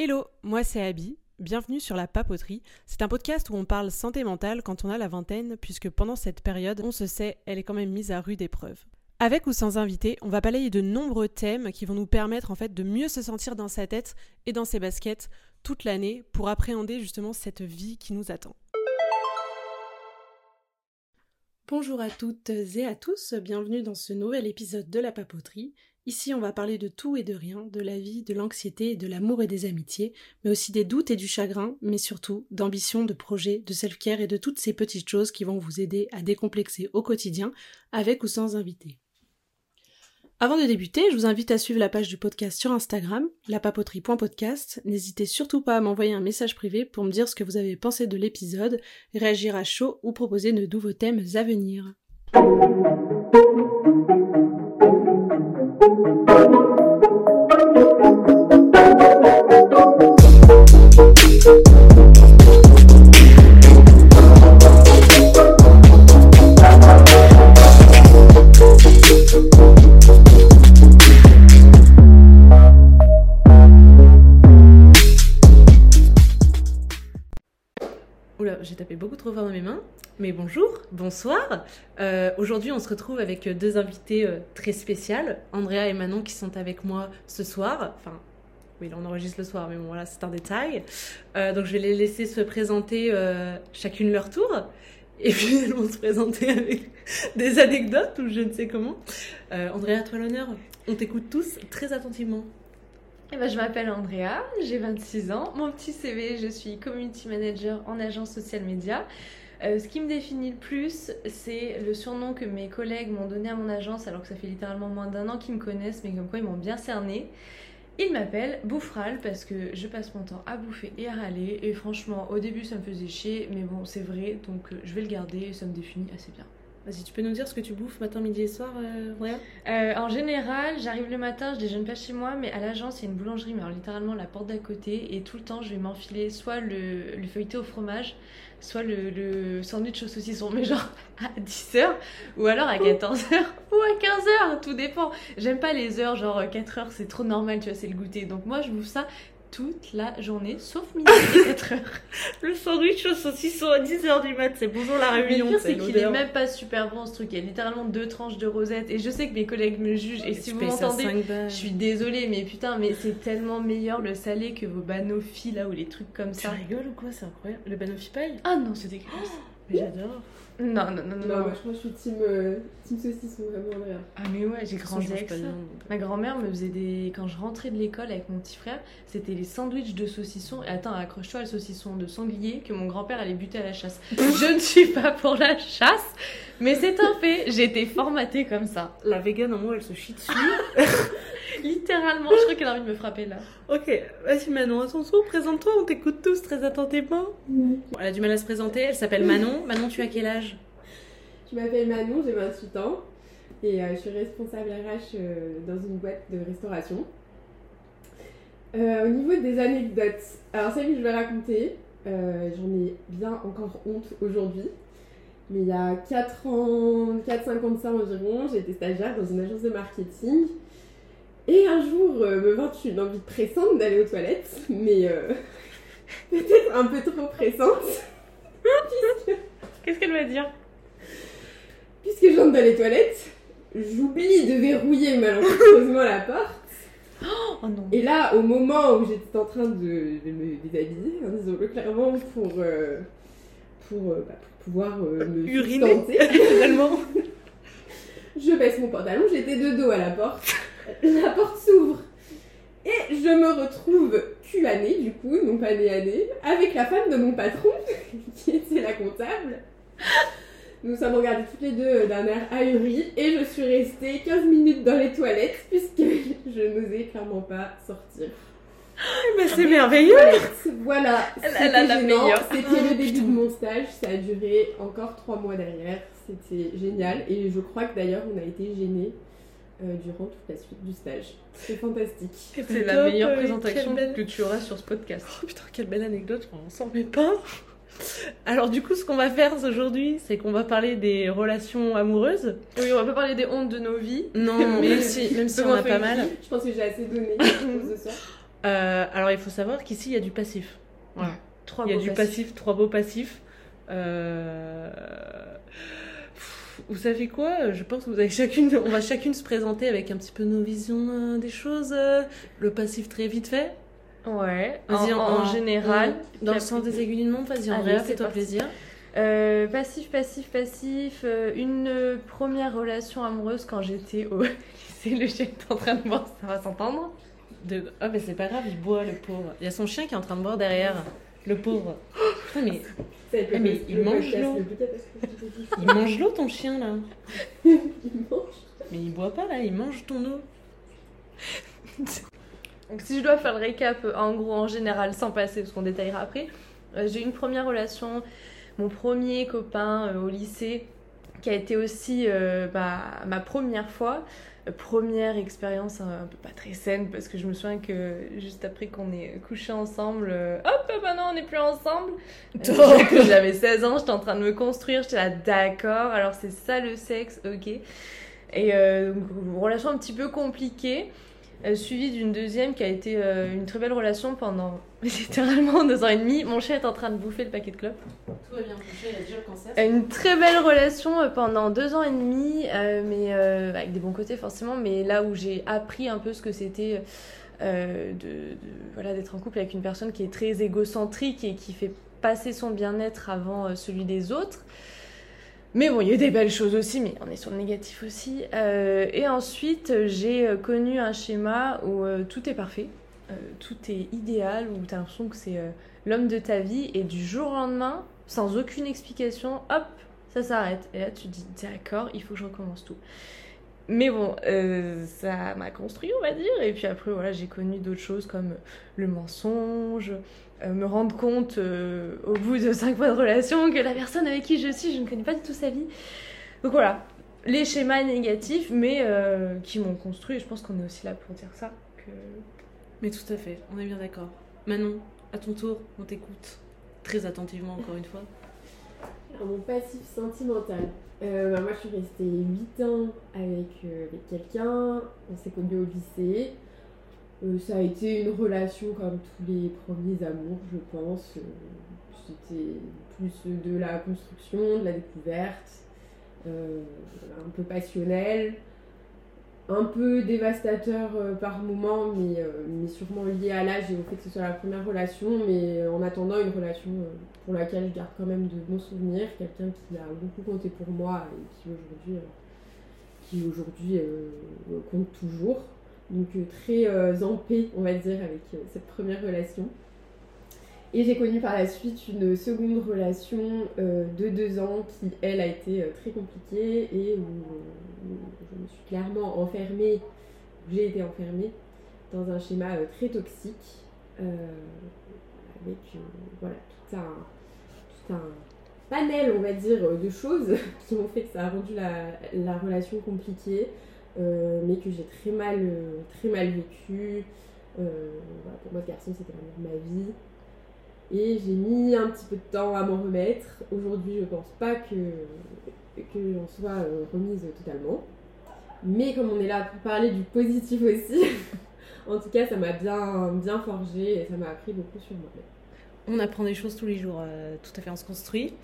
Hello, moi c'est Abby. Bienvenue sur La Papoterie. C'est un podcast où on parle santé mentale quand on a la vingtaine, puisque pendant cette période, on se sait, elle est quand même mise à rude épreuve. Avec ou sans invité, on va balayer de nombreux thèmes qui vont nous permettre en fait de mieux se sentir dans sa tête et dans ses baskets toute l'année pour appréhender justement cette vie qui nous attend. Bonjour à toutes et à tous, bienvenue dans ce nouvel épisode de La Papoterie. Ici, on va parler de tout et de rien, de la vie, de l'anxiété, de l'amour et des amitiés, mais aussi des doutes et du chagrin, mais surtout d'ambition, de projets, de self-care et de toutes ces petites choses qui vont vous aider à décomplexer au quotidien, avec ou sans invité. Avant de débuter, je vous invite à suivre la page du podcast sur Instagram, lapapoterie.podcast. N'hésitez surtout pas à m'envoyer un message privé pour me dire ce que vous avez pensé de l'épisode, réagir à chaud ou proposer de nouveaux thèmes à venir. Oula, j'ai tapé beaucoup trop fort dans mes mains. Mais bonjour, bonsoir. Euh, aujourd'hui, on se retrouve avec deux invités euh, très spéciales, Andrea et Manon, qui sont avec moi ce soir. Enfin, oui, là, on enregistre le soir, mais bon, voilà, c'est un détail. Euh, donc, je vais les laisser se présenter chacune leur tour. Et puis, elles vont se présenter avec des anecdotes ou je ne sais comment. Andrea, toi l'honneur. On t'écoute tous très attentivement. Eh ben, je m'appelle Andrea, j'ai 26 ans. Mon petit CV, je suis community manager en agence social media. Euh, ce qui me définit le plus, c'est le surnom que mes collègues m'ont donné à mon agence, alors que ça fait littéralement moins d'un an qu'ils me connaissent, mais comme quoi ils m'ont bien cerné. Ils m'appellent Bouffral parce que je passe mon temps à bouffer et à râler. Et franchement, au début, ça me faisait chier, mais bon, c'est vrai, donc euh, je vais le garder et ça me définit assez bien. Vas-y, tu peux nous dire ce que tu bouffes matin, midi et soir, euh, euh, En général, j'arrive le matin, je déjeune pas chez moi, mais à l'agence, il y a une boulangerie, mais alors littéralement la porte d'à côté, et tout le temps, je vais m'enfiler soit le, le, feuilleté au fromage, soit le, le, sandwich au saucisson, mais genre à 10h, ou alors à 14h, ou à 15h, tout dépend. J'aime pas les heures, genre 4h, c'est trop normal, tu vois, c'est le goûter. Donc moi, je bouffe ça toute la journée, sauf midi et 4 heures. le sandwich au saucisson à 10h du mat, c'est bonjour la réunion. Le pire, c'est qu'il est même pas super bon ce truc. Il y a littéralement deux tranches de rosette. Et je sais que mes collègues me jugent. Et, si vous m'entendez, je suis désolée, mais putain, mais c'est tellement meilleur le salé que vos banoffis là ou les trucs comme ça. Tu rigoles ou quoi? C'est incroyable. Le banoffee paille? Ah non, c'est dégueulasse. mais j'adore. Non, non, non, non. non, Moi, je pense que je suis team, euh, team saucisson, vraiment, rien. Ah, mais ouais, j'ai grandi avec ça. Ma grand-mère me faisait des. Quand je rentrais de l'école avec mon petit frère, c'était les sandwichs de saucisson. Et attends, accroche-toi le saucisson de sanglier que mon grand-père allait buter à la chasse. je ne suis pas pour la chasse, mais c'est un fait. J'ai été formatée comme ça. La végane en moi, elle se chie dessus. Littéralement, je crois qu'elle a envie de me frapper là. Ok, vas-y Manon, à ton tour, présente-toi, on t'écoute tous très attentivement. elle a du mal à se présenter, elle s'appelle Manon. Manon, tu as quel âge? Je m'appelle Manon, j'ai 28 ans et euh, je suis responsable RH euh, dans une boîte de restauration. Euh, au niveau des anecdotes, alors celle que je vais raconter, j'en ai bien encore honte aujourd'hui. Mais il y a 4 ans, 4-5 ans de ça environ, j'étais stagiaire dans une agence de marketing. Et un jour, euh, me vint une envie pressante d'aller aux toilettes, mais euh, peut-être un peu trop pressante. Qu'est-ce qu'elle va dire? Puisque j'entre dans les toilettes, j'oublie de verrouiller malencontreusement la porte. Oh non. Et là, au moment où j'étais en train de, me déshabiller, hein, disons-le clairement, pour, euh, pour, bah, pour, pouvoir me uriner, finalement, je baisse mon pantalon, j'étais de dos à la porte la porte s'ouvre. Et je me retrouve nez, du coup, non pas nez à nez, avec la femme de mon patron, qui était la comptable. Nous sommes regardés toutes les deux d'un air ahuri et je suis restée 15 minutes dans les toilettes puisque je n'osais clairement pas sortir. Mais c'est merveilleux! Voilà, c'était le début de mon stage, ça a duré encore trois mois derrière. C'était génial et je crois que d'ailleurs on a été gênés euh, durant toute la suite du stage. C'est fantastique. C'est la meilleure euh, présentation que tu auras sur ce podcast. Oh putain, quelle belle anecdote, on s'en met pas. Alors du coup, ce qu'on va faire aujourd'hui, c'est qu'on va parler des relations amoureuses. Oui, on va pas parler des hontes de nos vies. Non, même si, même si on a pas mal. Je pense que j'ai assez donné ce soir. Euh, alors, il faut savoir qu'ici, il y a du passif. Voilà. Trois il y a du passif, trois beaux passifs. Euh, Vous savez quoi Je pense que vous avez chacune, on va chacune se présenter avec un petit peu nos visions euh, des choses. euh, Le passif très vite fait. Ouais, en, Vas-y, en général. en- dans le sens des aiguilles d'une montre, vas-y, Andrea, c'est fais-toi plaisir. Euh, passif, passif, passif. euh, une euh, première relation amoureuse quand j'étais au lycée. Le chien est en train de boire, ça va s'entendre. De... Ah, mais c'est pas grave, il boit, le pauvre. Il y a son chien qui est en train de boire derrière. Le pauvre. Putain, mais Ah, il le mange l'eau. il mange l'eau, ton chien, là. Il mange. Mais il boit pas, là, il mange ton eau. Donc si je dois faire le récap euh, en gros en général sans passer parce qu'on détaillera après, euh, j'ai eu une première relation, mon premier copain euh, au lycée qui a été aussi euh, bah, ma première fois, Euh, première expérience un, un peu pas très saine parce que je me souviens que juste après qu'on ait couché ensemble, euh, hop bah non on n'est plus ensemble. Euh, J'avais 16 ans, j'étais en train de me construire, j'étais là d'accord, alors c'est ça le sexe, ok. Et euh, donc, relation un petit peu compliquée. Euh, suivie d'une deuxième qui a été euh, une très belle relation pendant littéralement deux ans et demi. Mon chien est en train de bouffer le paquet de clopes. Tout va bien, il a déjà le cancer. Euh, Une très belle relation euh, pendant deux ans et demi, mais avec des bons côtés forcément, mais là où j'ai appris un peu ce que c'était de, de- voilà, d'être en couple avec une personne qui est très égocentrique et qui fait passer son bien-être avant celui des autres. Mais bon, il y a des belles choses aussi, mais on est sur le négatif aussi. Euh, et ensuite, j'ai euh, connu un schéma où euh, tout est parfait, tout est idéal, où tu as l'impression que c'est l'homme de ta vie, et du jour au lendemain, sans aucune explication, hop, ça s'arrête. Et là, tu te dis, d'accord, il faut que je recommence tout. Mais bon, ça m'a construit, on va dire. Et puis après, voilà, j'ai connu d'autres choses comme le mensonge, me rendre compte euh, au bout de cinq mois de relation que la personne avec qui je suis, je ne connais pas du tout sa vie. Donc voilà, les schémas négatifs, mais euh, qui m'ont construit. Et je pense qu'on est aussi là pour dire ça. Que... Mais tout à fait, on est bien d'accord. Manon, à ton tour, on t'écoute. Très attentivement, encore une fois. Alors, mon passif sentimental. Euh, bah, moi, je suis restée 8 ans avec, euh, avec quelqu'un. On s'est connus au lycée. Euh, ça a été une relation comme tous les premiers amours, je pense. Euh, C'était plus de la construction, de la découverte, euh, un peu passionnel, un peu dévastateur par moments, mais, mais sûrement lié à l'âge et au fait que ce soit la première relation. Mais en attendant, une relation pour laquelle je garde quand même de bons souvenirs, quelqu'un qui a beaucoup compté pour moi et qui aujourd'hui qui aujourd'hui compte toujours. Donc euh, très euh, en paix, on va dire, avec euh, cette première relation. Et j'ai connu par la suite une seconde relation de deux ans qui, elle, a été très compliquée et où, je me suis clairement enfermée, j'ai été enfermée dans un schéma très toxique avec voilà, tout un, tout un panel, on va dire, de choses qui ont fait que ça a rendu la, la relation compliquée, mais que j'ai très mal, euh, très mal vécu. Euh, pour moi, ce garçon, c'était l'amour de ma vie. Et j'ai mis un petit peu de temps à m'en remettre. Aujourd'hui, je pense pas que, que j'en sois euh, remise totalement. Mais comme on est là pour parler du positif aussi, en tout cas, ça m'a bien, bien forgé et ça m'a appris beaucoup sur moi. On apprend des choses tous les jours, euh, tout à fait, on se construit.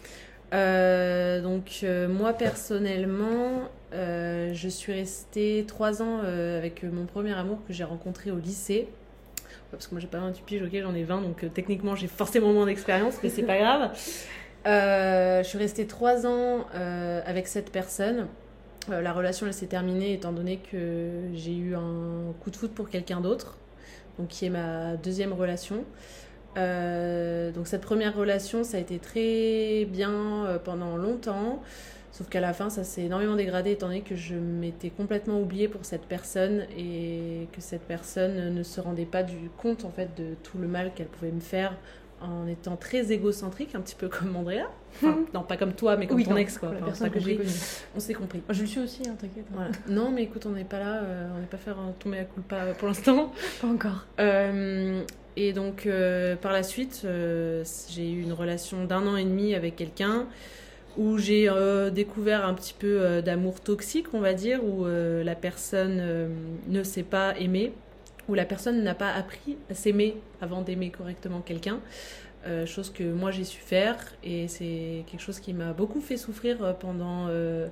Euh, donc euh, moi personnellement, euh, je suis restée trois ans euh, avec mon premier amour que j'ai rencontré au lycée. Ouais, Parce que moi j'ai pas 28 piges, ok j'en ai 20, donc euh, techniquement j'ai forcément moins d'expérience, mais c'est pas grave. Je suis restée trois ans avec cette personne. La relation elle s'est terminée étant donné que j'ai eu un coup de foot pour quelqu'un d'autre, donc qui est ma deuxième relation. Donc cette première relation, ça a été très bien pendant longtemps, sauf qu'à la fin, ça s'est énormément dégradé étant donné que je m'étais complètement oubliée pour cette personne et que cette personne ne se rendait pas du compte en fait de tout le mal qu'elle pouvait me faire en étant très égocentrique, un petit peu comme Andrea. Enfin, non, pas comme toi, mais comme ton non, ex, quoi. La Enfin, personne que j'ai connue. On s'est compris. Je le suis aussi, hein, t'inquiète. Voilà. Non, mais écoute, on n'est pas là, euh, on n'est pas faire un tomber à culpa pour l'instant. Pas encore. Euh, et donc, euh, par la suite, euh, j'ai eu une relation d'un an et demi avec quelqu'un où j'ai euh, découvert un petit peu euh, d'amour toxique, on va dire, où euh, la personne euh, ne sait pas aimer, où la personne n'a pas appris à s'aimer avant d'aimer correctement quelqu'un. Euh, chose que moi j'ai su faire et c'est quelque chose qui m'a beaucoup fait souffrir euh, pendant euh,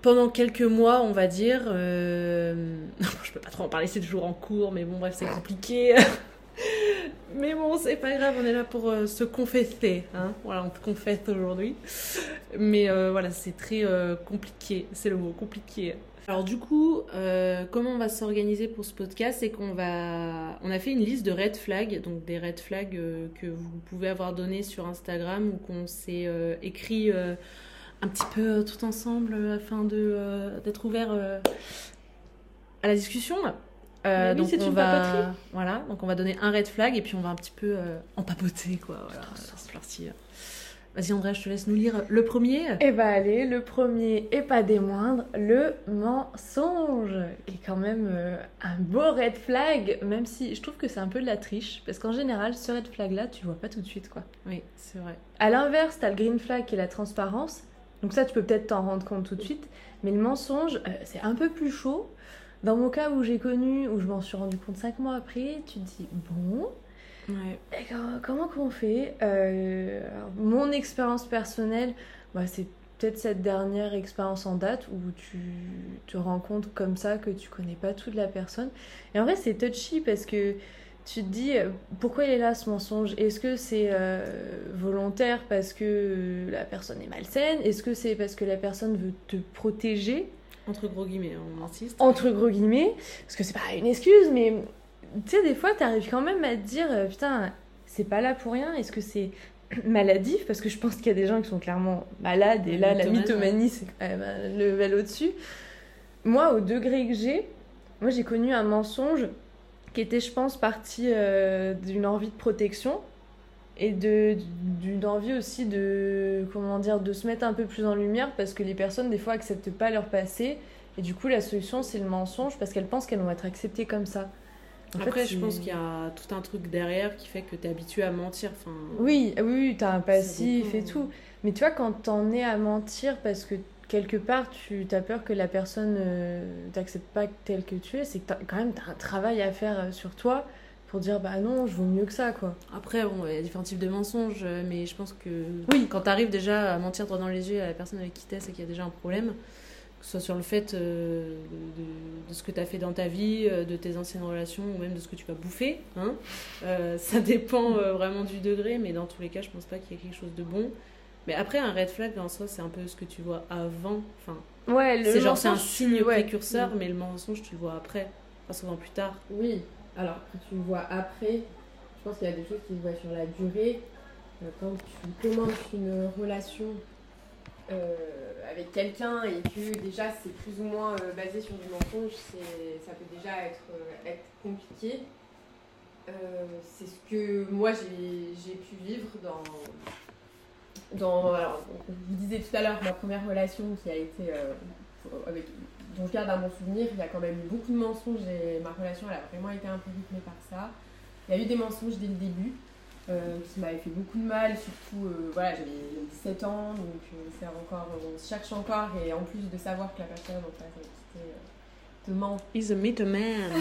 pendant quelques mois on va dire je peux pas trop en parler c'est toujours en cours mais bon bref c'est compliqué mais bon c'est pas grave on est là pour se confesser hein. Voilà on te confesse aujourd'hui. Mais voilà c'est très compliqué c'est le mot compliqué. Alors du coup, euh, comment on va s'organiser pour ce podcast C'est qu'on va, on a fait une liste de red flags, donc des red flags euh, que vous pouvez avoir donné sur Instagram ou qu'on s'est euh, écrit un petit peu tout ensemble afin de d'être ouvert à la discussion. Donc on va, voilà, donc on va donner un red flag et puis on va un petit peu en papoter quoi. Voilà, Vas-y Andrea, je te laisse nous lire le premier. Eh bah allez, le premier et pas des moindres, le mensonge, qui est quand même euh, un beau red flag, même si je trouve que c'est un peu de la triche, parce qu'en général, ce red flag là, tu vois pas tout de suite quoi. Oui, c'est vrai. À l'inverse, t'as le green flag qui est la transparence, donc ça tu peux peut-être t'en rendre compte tout de suite, mais le mensonge, euh, c'est un peu plus chaud. Dans mon cas où j'ai connu, où je m'en suis rendu compte cinq mois après, tu te dis bon, comment qu'on fait euh, Mon expérience personnelle, bah, c'est peut-être cette dernière expérience en date où tu te rends compte comme ça que tu connais pas toute la personne. Et en vrai, c'est touchy parce que tu te dis pourquoi il est là ce mensonge? Est-ce que c'est euh, volontaire parce que la personne est malsaine? Est-ce que c'est parce que la personne veut te protéger? Entre gros guillemets, on insiste. Entre gros guillemets, parce que c'est pas une excuse, mais tu sais, des fois, tu arrives quand même à te dire, euh, putain, c'est pas là pour rien. Est-ce que c'est maladif? Parce que je pense qu'il y a des gens qui sont clairement malades, et là, la mythomanie, c'est quand même un level au-dessus. Moi, au degré que j'ai, moi, j'ai connu un mensonge qui était, je pense, parti euh, d'une envie de protection et de d'une envie aussi de comment dire de se mettre un peu plus en lumière parce que les personnes des fois acceptent pas leur passé et du coup la solution c'est le mensonge parce qu'elles pensent qu'elles vont être acceptées comme ça après, je pense qu'il y a tout un truc derrière qui fait que tu es habitué à mentir. Enfin, oui, oui, tu as un passif et tout. Mais tu vois, quand t'en es à mentir parce que quelque part tu as peur que la personne ne t'accepte pas tel que tu es, c'est que quand même tu as un travail à faire euh, sur toi pour dire bah non, je vaux mieux que ça quoi. Après, bon, il y a différents types de mensonges, euh, mais je pense que oui, quand tu arrives déjà à mentir droit dans les yeux à la personne avec qui t'es, c'est qu'il y a déjà un problème soit sur le fait euh, de, ce que tu as fait dans ta vie, euh, de tes anciennes relations, ou même de ce que tu vas bouffer. Hein. Euh, ça dépend vraiment du degré, mais dans tous les cas, je pense pas qu'il y ait quelque chose de bon. Mais après, un red flag, en soi, c'est un peu ce que tu vois avant. Enfin, ouais, c'est genre, c'est un signe précurseur, mais le mensonge, tu le vois après, pas souvent plus tard. Oui, alors que tu vois après, je pense qu'il y a des choses qui se voient sur la durée. Quand tu commences une relation euh, avec quelqu'un et que déjà c'est plus ou moins euh, basé sur du mensonge, ça peut déjà être, euh, compliqué. c'est ce que moi j'ai pu vivre dans. dans alors, vous disiez tout à l'heure, ma première relation qui a été. avec, dont je garde un bon souvenir, il y a quand même eu beaucoup de mensonges et ma relation elle a vraiment été un peu rythmée par ça. Il y a eu des mensonges dès le début. Euh, qui m'avait fait beaucoup de mal, surtout, euh, voilà, j'avais 17 ans, donc euh, c'est encore, on se cherche encore, et en plus de savoir que la personne en face te ment. He's a man.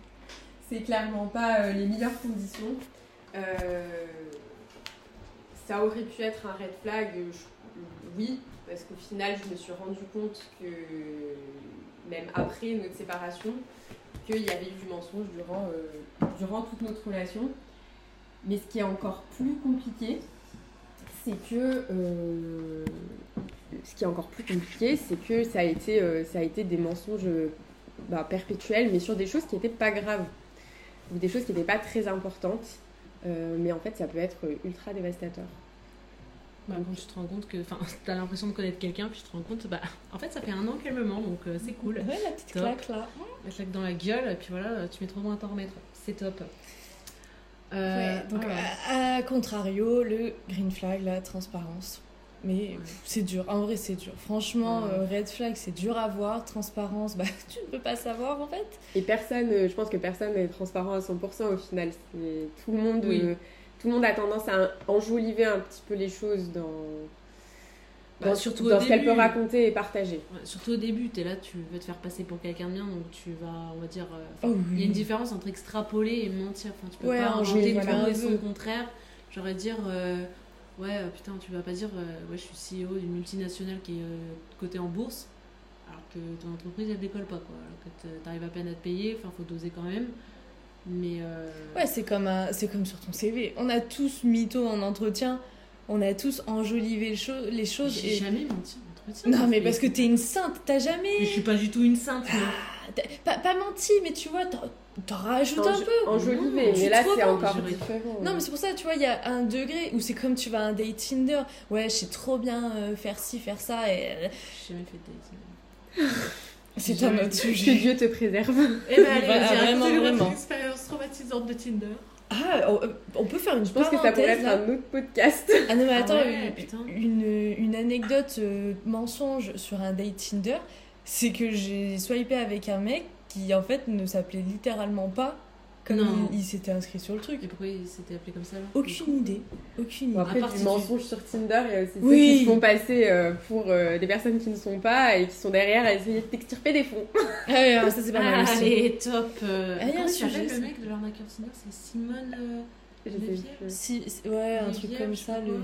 c'est clairement pas les meilleures conditions. ça aurait pu être un red flag, oui, parce qu'au final, je me suis rendu compte que, même après notre séparation, qu'il y avait eu du mensonge durant, durant toute notre relation. Mais ce qui est encore plus compliqué, c'est que euh, ce qui est encore plus compliqué, c'est que ça a été, euh, ça a été des mensonges bah, perpétuels, mais sur des choses qui n'étaient pas graves, ou des choses qui n'étaient pas très importantes. Euh, mais en fait, ça peut être ultra dévastateur. Bah, quand tu te rends compte que, enfin, as l'impression de connaître quelqu'un, puis tu te rends compte, bah, en fait, ça fait un an qu'elle me ment, donc c'est cool. Ouais, la petite claque là. La claque dans la gueule, et puis voilà, tu mets trop loin à t'en remettre. C'est top. Euh, donc, à, contrario, le green flag, la transparence. Mais c'est dur, en vrai c'est dur. Franchement, euh, red flag c'est dur à voir, transparence, bah tu ne peux pas savoir en fait. Et personne, euh, je pense que personne n'est transparent à 100% au final. Tout le, monde, tout le monde a tendance à enjoliver un petit peu les choses dans, Bah, dans, surtout dans ce qu'elle peut raconter et partager. Ouais, surtout au début, t'es là, tu veux te faire passer pour quelqu'un de bien, donc tu vas, on va dire. euh, Oh Il y a une différence entre extrapoler et mentir. Enfin, tu peux Ouais, pas en inventer tout voilà. et son contraire. J'aurais dire, euh, ouais, euh, putain, tu vas pas dire, euh, ouais, je suis CEO d'une multinationale qui est cotée en bourse, alors que ton entreprise elle décolle pas, quoi. Alors que t'arrives à peine à te payer, enfin, faut doser quand même. Mais. euh, Ouais, c'est comme, un- c'est comme sur ton CV. On a tous mytho en entretien, on a tous enjolivé le cho- les choses. J'ai Et... jamais menti en entretien. Non, mais parce que t'es une sainte, t'as jamais. Mais je suis pas du tout une sainte. mais- Ah, pas, pas menti, mais tu vois, t'en rajoutes un peu. Enjolivé, mais là c'est encore différent. Non, mais c'est pour ça, tu vois, il y a un degré où c'est comme tu vas à un date Tinder. Ouais, je sais trop bien euh, faire ci, faire ça. Et... euh, J'ai jamais fait de dating. C'est un autre fait. Que sujet. Dieu te préserve. Eh ben, allez, Bah, vraiment, vraiment. expérience traumatisante de Tinder. Ah, on, on peut faire une Je pense que ça pourrait être un autre podcast. Ah non, mais Ah attends, ouais, une- une, une anecdote euh, mensonge sur un date Tinder, c'est que j'ai swipé avec un mec qui en fait ne s'appelait littéralement pas comme Non. il, il s'était inscrit sur le truc. Et pourquoi il s'était appelé comme ça là Aucune idée. Aucune idée. après, part du si mensonge sur Tinder, il y a aussi Oui. ceux qui se font passer euh, pour euh, des personnes qui ne sont pas et qui sont derrière à essayer de t'extirper des fonds. Ah ouais, alors ça c'est pas mal Ah, aussi. allez, top euh, Ah, il y a un sujet, le mec de l'arnaqueur Tinder? C'est Simone... euh, Je Le sais vierge. plus. Si, ouais, un truc comme ça, le quoi.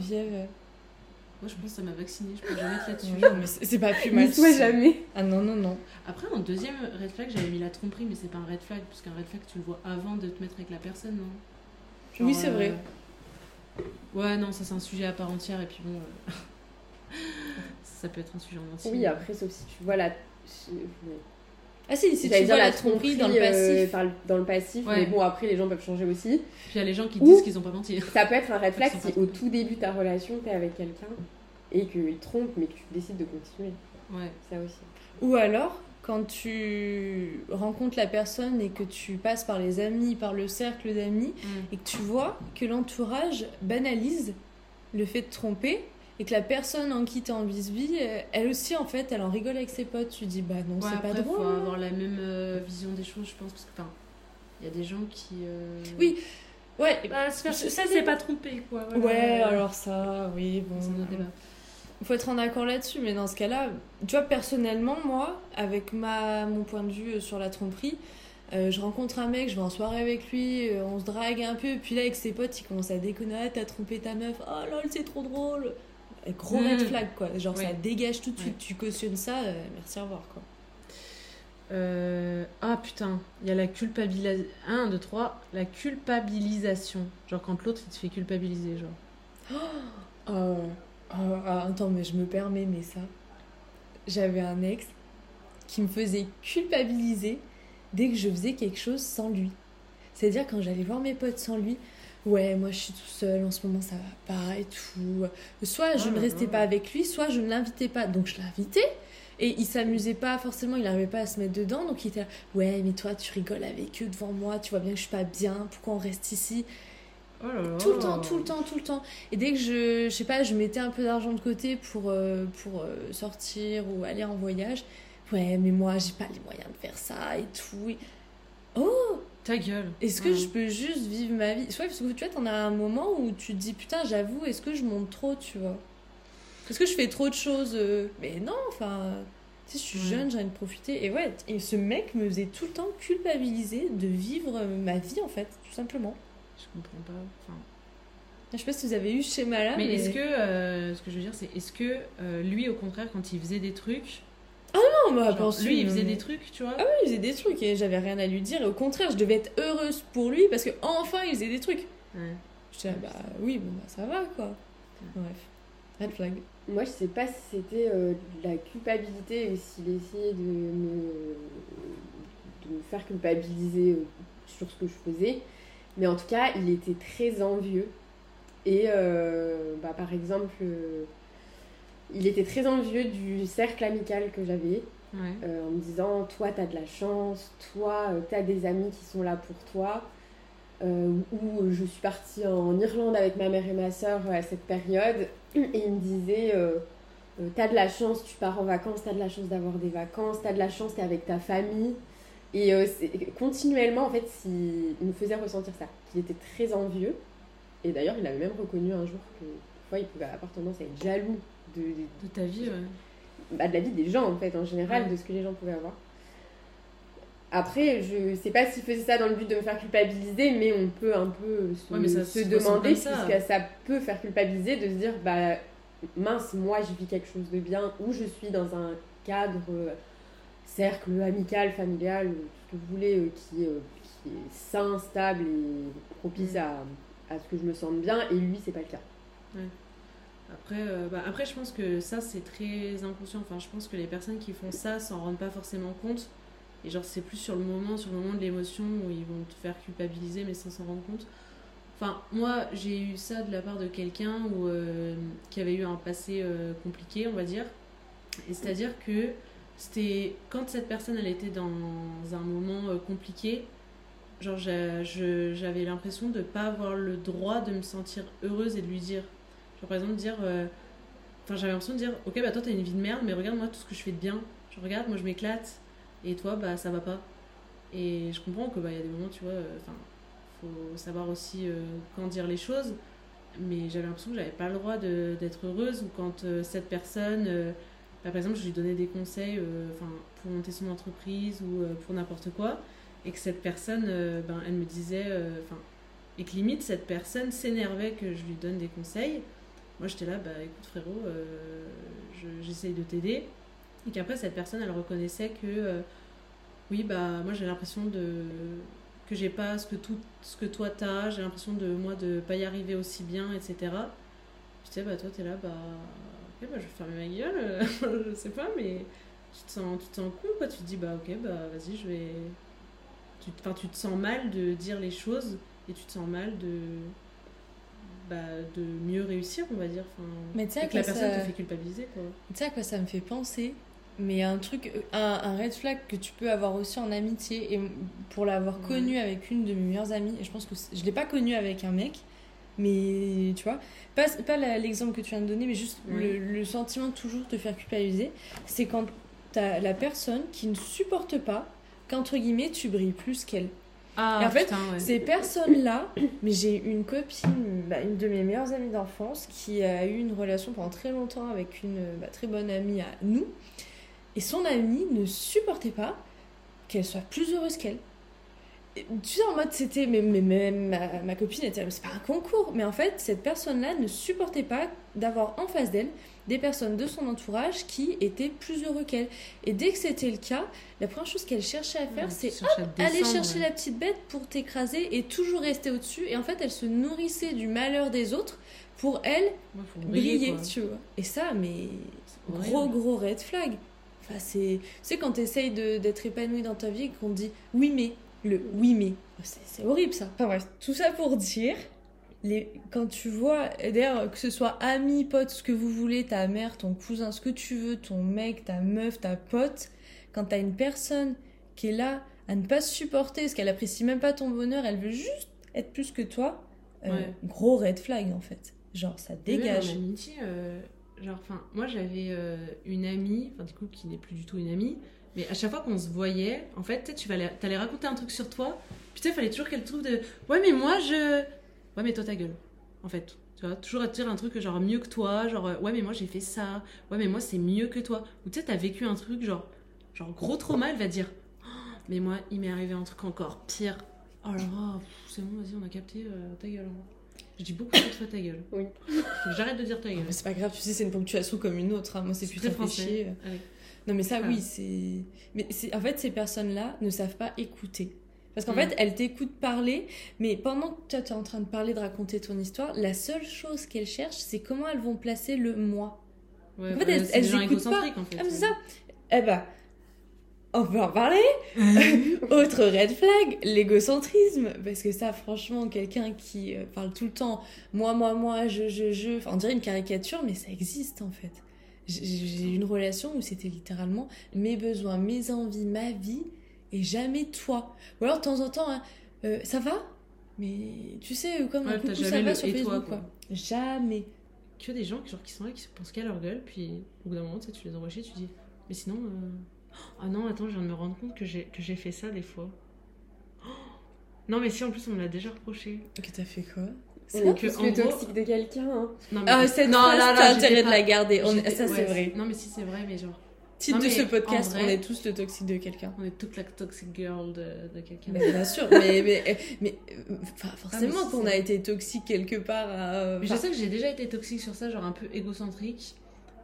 Moi je pense que ça m'a vacciné, je peux jamais être là-dessus. Non, mais c'est pas plus mal. Jamais. Ah non, non, non. Après, en deuxième red flag, j'avais mis la tromperie, mais c'est pas un red flag, parce qu'un red flag, tu le vois avant de te mettre avec la personne, non? Genre, Oui, c'est vrai. euh, Ouais, non, ça c'est un sujet à part entière, et puis bon... euh, ça peut être un sujet en entier. Oui, après, sauf si tu vois la. Ah si, si tu vois dire la tromperie dans le euh, passif. par le- dans le passif, Ouais. mais bon, après, les gens peuvent changer aussi. Puis il y a les gens qui Ou- disent qu'ils ont pas menti. Ça peut être un red flag si au tout début de ta relation, t'es avec quelqu'un et qu'il trompe, mais que tu décides de continuer. Ouais. Ça aussi. Ou alors, quand tu rencontres la personne et que tu passes par les amis, par le cercle d'amis, et que tu vois que l'entourage banalise le fait de tromper et que la personne en qui t'es en euh, elle aussi en fait, elle en rigole avec ses potes. Tu dis bah non, Ouais, c'est pas drôle. faut hein. avoir la même euh, vision des choses, je pense, parce que, il y a des gens qui... euh, Oui, Ouais, Bah, Ça c'est pas tromper, quoi. voilà. ouais, alors ça, oui, bon. C'est un débat. Il faut être en accord là-dessus, mais dans ce cas-là, tu vois, personnellement, moi, avec ma, mon point de vue euh, sur la tromperie, euh, je rencontre un mec, je vais en soirée avec lui, euh, on se drague un peu, puis là, avec ses potes, il commence à déconner, t'as trompé ta meuf, oh lol, c'est trop drôle. Gros red Mm. flag, quoi. Genre, ça dégage tout de suite, Ouais. tu cautionnes ça, euh, merci, au revoir, quoi. Euh, Ah putain, il y a la culpabilisation. 1, 2, 3. La culpabilisation. Genre quand l'autre il te fait culpabiliser, genre. Oh, oh, ah, attends, mais je me permets, mais ça. J'avais un ex qui me faisait culpabiliser dès que je faisais quelque chose sans lui. C'est-à-dire quand j'allais voir mes potes sans lui, ouais, moi je suis tout seul, en ce moment ça va pas et tout. Soit je Oh ne restais pas avec lui, soit je ne l'invitais pas. Donc je l'invitais. Et il s'amusait pas forcément, il n'arrivait pas à se mettre dedans, donc il était là, ouais, mais toi tu rigoles avec eux devant moi, tu vois bien que je suis pas bien, pourquoi on reste ici? Oh là là. tout le temps, tout le temps, tout le temps. Et dès que je, je sais pas, je mettais un peu d'argent de côté pour, euh, pour euh, sortir ou aller en voyage, ouais, mais moi, j'ai pas les moyens de faire ça et tout. Et- Oh, Ta gueule. est-ce que je peux juste vivre ma vie? Soit parce que tu vois, t'en as un moment où tu te dis, putain, j'avoue, est-ce que je monte trop, tu vois? Est-ce que je fais trop de choses euh, Mais non, enfin, tu sais, je suis jeune, j'ai envie de profiter. Et ouais, et ce mec me faisait tout le temps culpabiliser de vivre euh, ma vie, en fait, tout simplement. Je comprends pas. Enfin, Je sais pas si vous avez eu ce schéma-là. mais est-ce que. euh, ce que je veux dire, c'est est-ce que euh, lui, au contraire, quand il faisait des trucs. Non, bah, genre, pense lui, il faisait des trucs, tu vois. Ah oui, il faisait des trucs et j'avais rien à lui dire. Et au contraire, je devais être heureuse pour lui parce que enfin il faisait des trucs. Ouais. J'étais là, bah oui, bon, bah ça va quoi. Bref, red flag. Moi, je sais pas si c'était euh, la culpabilité ou s'il essayait de me, de me faire culpabiliser euh, sur ce que je faisais. Mais en tout cas, il était très envieux. Et euh, bah, par exemple, euh, il était très envieux du cercle amical que j'avais. Ouais. euh, en me disant toi t'as de la chance, toi euh, t'as des amis qui sont là pour toi. Euh, ou euh, je suis partie en Irlande avec ma mère et ma soeur à cette période et il me disait euh, t'as de la chance, tu pars en vacances, t'as de la chance d'avoir des vacances, t'as de la chance, t'es avec ta famille. Et continuellement en fait si- il me faisait ressentir ça, qu'il était très envieux. Et d'ailleurs il avait même reconnu un jour que des fois il pouvait avoir tendance à être jaloux de, de ta vie, ouais. bah, de la vie des gens en fait, en général, Ouais. de ce que les gens pouvaient avoir. Après, je sais pas s'il faisait ça dans le but de me faire culpabiliser, mais on peut un peu se, Ouais, mais ça se se ressent demander, ça. puisque ça peut faire culpabiliser, de se dire, bah mince, moi j'ai vis quelque chose de bien, ou je suis dans un cadre, euh, cercle amical, familial, ou ce que vous voulez, euh, qui, euh, qui est sain, stable et propice à, à ce que je me sente bien, et lui, c'est pas le cas. Après, euh, bah, après, je pense que ça, c'est très inconscient. Enfin, je pense que les personnes qui font ça s'en rendent pas forcément compte. Et genre, c'est plus sur le moment, sur le moment de l'émotion où ils vont te faire culpabiliser, mais sans s'en rendre compte. Enfin, moi, j'ai eu ça de la part de quelqu'un euh, qui avait eu un passé euh, compliqué, on va dire. Et c'est-à-dire que c'était quand cette personne, elle était dans un moment compliqué, genre, j'avais l'impression de pas avoir le droit de me sentir heureuse et de lui dire. Par exemple, dire. euh, Enfin, j'avais l'impression de dire Ok, bah toi, t'as une vie de merde, mais regarde moi tout ce que je fais de bien. Je regarde, moi, je m'éclate. Et toi, bah, ça va pas. Et je comprends que, bah, y a des moments, tu vois. euh, Enfin, faut savoir aussi euh, quand dire les choses. Mais j'avais l'impression que j'avais pas le droit d'être heureuse. Ou quand euh, cette personne. euh, bah, par exemple, je lui donnais des conseils euh, enfin, pour monter son entreprise ou euh, pour n'importe quoi. Et que cette personne, euh, ben, elle me disait. euh, Enfin, et que limite, cette personne s'énervait que je lui donne des conseils. Moi, j'étais là, bah écoute frérot, euh, je- j'essaye de t'aider. Et qu'après, cette personne, elle reconnaissait que, euh, oui, bah moi j'ai l'impression de que j'ai pas ce que, tout, ce que toi t'as, j'ai l'impression de moi de pas y arriver aussi bien, etc. Je disais, bah toi t'es là, bah ok, bah je vais fermer ma gueule, euh, je sais pas, mais tu te sens, tu te sens con quoi, tu te dis, bah ok, bah vas-y, je vais. Tu, tu te sens mal de dire les choses et tu te sens mal de bah, de mieux réussir, on va dire. Enfin, Mais tu sais et que la personne ça- te fait culpabiliser. Tu sais à quoi ça me fait penser Mais un truc, un, un red flag que tu peux avoir aussi en amitié, et pour l'avoir Ouais. connu avec une de mes meilleures amies, et je pense que je l'ai pas connu avec un mec, mais tu vois, pas, pas l'exemple que tu viens de donner, mais juste Ouais. le, le sentiment de toujours te faire culpabiliser, c'est quand t'as la personne qui ne supporte pas qu'entre guillemets tu brilles plus qu'elle. Ah, Et en fait, putain, ouais. Ces personnes-là, mais j'ai une copine, bah, une de mes meilleures amies d'enfance, qui a eu une relation pendant très longtemps avec une bah, très bonne amie à nous. Et son amie ne supportait pas qu'elle soit plus heureuse qu'elle. Et Tu sais, en mode, c'était. Mais, mais, mais ma, ma copine était. C'est pas un concours. Mais en fait, cette personne-là ne supportait pas d'avoir en face d'elle des personnes de son entourage qui étaient plus heureux qu'elle. Et dès que c'était le cas, la première chose qu'elle cherchait à faire, Ouais, c'est tu aller chercher ouais. la petite bête pour t'écraser et toujours rester au-dessus. Et en fait, elle se nourrissait du malheur des autres pour elle Ouais, briller, tu vois. Et ça, mais gros, gros red flag. Enfin, c'est... Tu sais, quand t'essayes de, d'être épanoui dans ta vie et qu'on te dit oui, mais, le oui, mais, c'est horrible ça. Enfin bref, tout ça pour dire, les... quand tu vois, d'ailleurs, que ce soit ami, pote, ce que vous voulez, ta mère, ton cousin, ce que tu veux, ton mec, ta meuf, ta pote, quand t'as une personne qui est là à ne pas se supporter, parce qu'elle apprécie même pas ton bonheur, elle veut juste être plus que toi, euh, Ouais. gros red flag en fait. Genre, ça dégage. En amitié, euh, genre, enfin, moi j'avais euh, une amie, enfin, du coup, qui n'est plus du tout une amie, mais à chaque fois qu'on se voyait, en fait, tu t'allais raconter un truc sur toi, puis tu sais, fallait toujours qu'elle trouve de. Ouais, mais moi je. Ouais, mais toi ta gueule, en fait. Tu vois, toujours à te dire un truc genre mieux que toi, genre, ouais, mais moi j'ai fait ça, ouais, mais moi c'est mieux que toi. Ou tu sais, t'as vécu un truc genre, genre gros trauma, elle va dire, Oh, mais moi il m'est arrivé un truc encore pire. Oh là là, c'est bon, vas-y, on a capté euh, ta gueule. hein. Je dis beaucoup de fois ta gueule. Oui. J'arrête de dire ta gueule. Mais c'est pas grave, tu sais, c'est une ponctuation comme une autre. hein. Moi, c'est putain français. Non, mais ça, Ah. oui, c'est. Mais c'est- en fait, ces personnes-là ne savent pas écouter. Parce qu'en Mm. fait, elles t'écoutent parler, mais pendant que toi, tu es en train de parler, de raconter ton histoire, la seule chose qu'elles cherchent, c'est comment elles vont placer le moi. Ouais, En fait, bah, elles- c'est elles gens écoutent pas. en fait. Ah, ça Eh ben, on peut en parler Autre red flag, l'égocentrisme. Parce que ça, franchement, quelqu'un qui euh, parle tout le temps moi, moi, moi, je, je, je. Enfin, on dirait une caricature, mais ça existe en fait. J'ai j'ai eu une relation où c'était littéralement mes besoins, mes envies, ma vie et jamais toi. Ou alors de temps en temps, hein, euh, ça va? Mais tu sais, comme Ouais, un t'as coucou, ça jamais va sur et toi, Facebook, quoi. quoi. Jamais. Que des gens qui, genre, qui sont là, qui se pensent qu'à leur gueule, puis au bout d'un moment, tu sais, tu les envoies chier, tu dis, mais sinon, euh, ah non, attends, je viens de me rendre compte que j'ai que j'ai fait ça des fois. Oh non, mais si, en plus, on me l'a déjà reproché. Ok, t'as fait quoi? On Ça est que, le gros- toxique de quelqu'un. hein. Non, mais- Ah, cette non, phrase, t'as intérêt de la garder. On Ça, c'est ouais, vrai. Non, mais si, c'est vrai, mais genre. Titre Non, de ce podcast, vrai- on est tous le toxique de quelqu'un. On est toute la toxic girl de, de quelqu'un. Mais bien sûr, mais, mais, mais, euh, enfin, forcément Ah, mais si, qu'on a été toxique quelque part. à- Mais je sais que j'ai déjà été toxique sur ça, genre un peu égocentrique.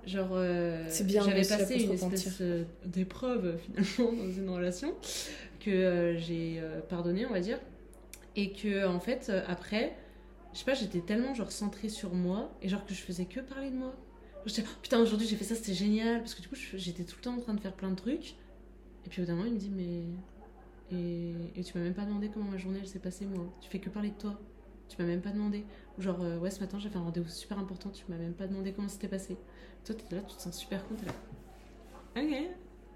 Genre, euh, C'est bien, j'avais passé une espèce euh, d'épreuve finalement dans une relation que euh, j'ai euh, pardonné, on va dire. Et que en fait, euh, après, je sais pas, j'étais tellement genre centrée sur moi et genre que je faisais que parler de moi. J'étais, oh, putain, aujourd'hui j'ai fait ça, c'était génial. Parce que du coup, j'étais tout le temps en train de faire plein de trucs. Et puis au bout d'un moment, il me dit, mais. Et, et tu m'as même pas demandé comment ma journée elle s'est passée, moi. Tu fais que parler de toi. Tu m'as même pas demandé. Ou genre, euh, ouais, ce matin j'ai fait un rendez-vous super important, tu m'as même pas demandé comment c'était passé. Toi, t'es là, tu te sens super con, t'es là. Ok.